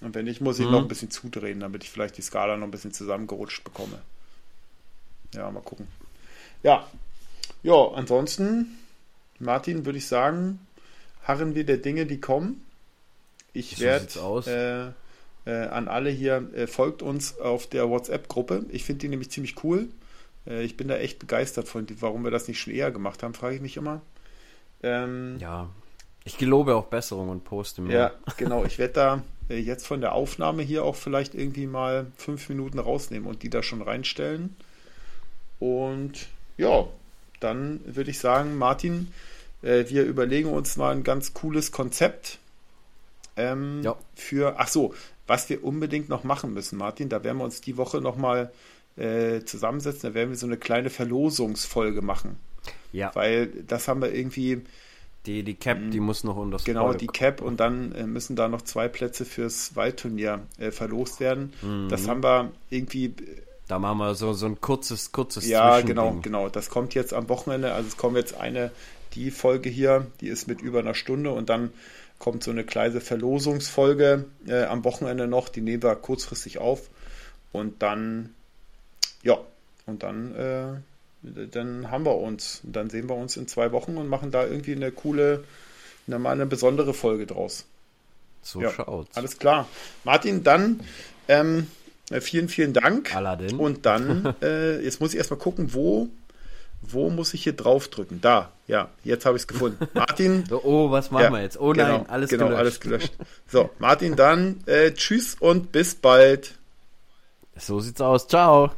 Und wenn nicht, muss ich mm. noch ein bisschen zudrehen, damit ich vielleicht die Skala noch ein bisschen zusammengerutscht bekomme. Ja, mal gucken. Ja. Ja, ansonsten, Martin, würde ich sagen, harren wir der Dinge, die kommen. Ich so werde äh, äh, an alle hier, äh, folgt uns auf der WhatsApp-Gruppe. Ich finde die nämlich ziemlich cool. Äh, ich bin da echt begeistert von, warum wir das nicht schon eher gemacht haben, frage ich mich immer. Ähm, ja, ich gelobe auch Besserung und poste mir. Ja, genau. Ich werde da äh, jetzt von der Aufnahme hier auch vielleicht irgendwie mal fünf Minuten rausnehmen und die da schon reinstellen. Und ja, dann würde ich sagen, Martin, äh, wir überlegen uns mal ein ganz cooles Konzept ähm, ja. Für, ach so, was wir unbedingt noch machen müssen, Martin, da werden wir uns die Woche nochmal äh, zusammensetzen, da werden wir so eine kleine Verlosungsfolge machen. Ja. Weil das haben wir irgendwie. Die, die Cap, die muss noch unter das Genau, Volk. die Cap und dann äh, müssen da noch zwei Plätze fürs Waldturnier äh, verlost werden. Mhm. Das haben wir irgendwie. Da machen wir so, so ein kurzes, kurzes Ja, genau, genau. Das kommt jetzt am Wochenende. Also es kommt jetzt eine, die Folge hier, die ist mit über einer Stunde und dann kommt so eine kleine Verlosungsfolge äh, am Wochenende noch. Die nehmen wir kurzfristig auf. Und dann, ja, und dann, äh, dann haben wir uns. Und dann sehen wir uns in zwei Wochen und machen da irgendwie eine coole, eine, mal eine besondere Folge draus. So ja, schaut's. Alles klar. Martin, dann ähm, vielen, vielen Dank. Aladdin. Und dann, äh, jetzt muss ich erstmal gucken, wo wo muss ich hier draufdrücken? Da, ja, jetzt habe ich es gefunden. Martin. So, oh, was machen ja, wir jetzt? Oh genau, nein, alles genau, gelöscht. alles gelöscht. So, Martin, dann äh, tschüss und bis bald. So sieht's aus. Ciao.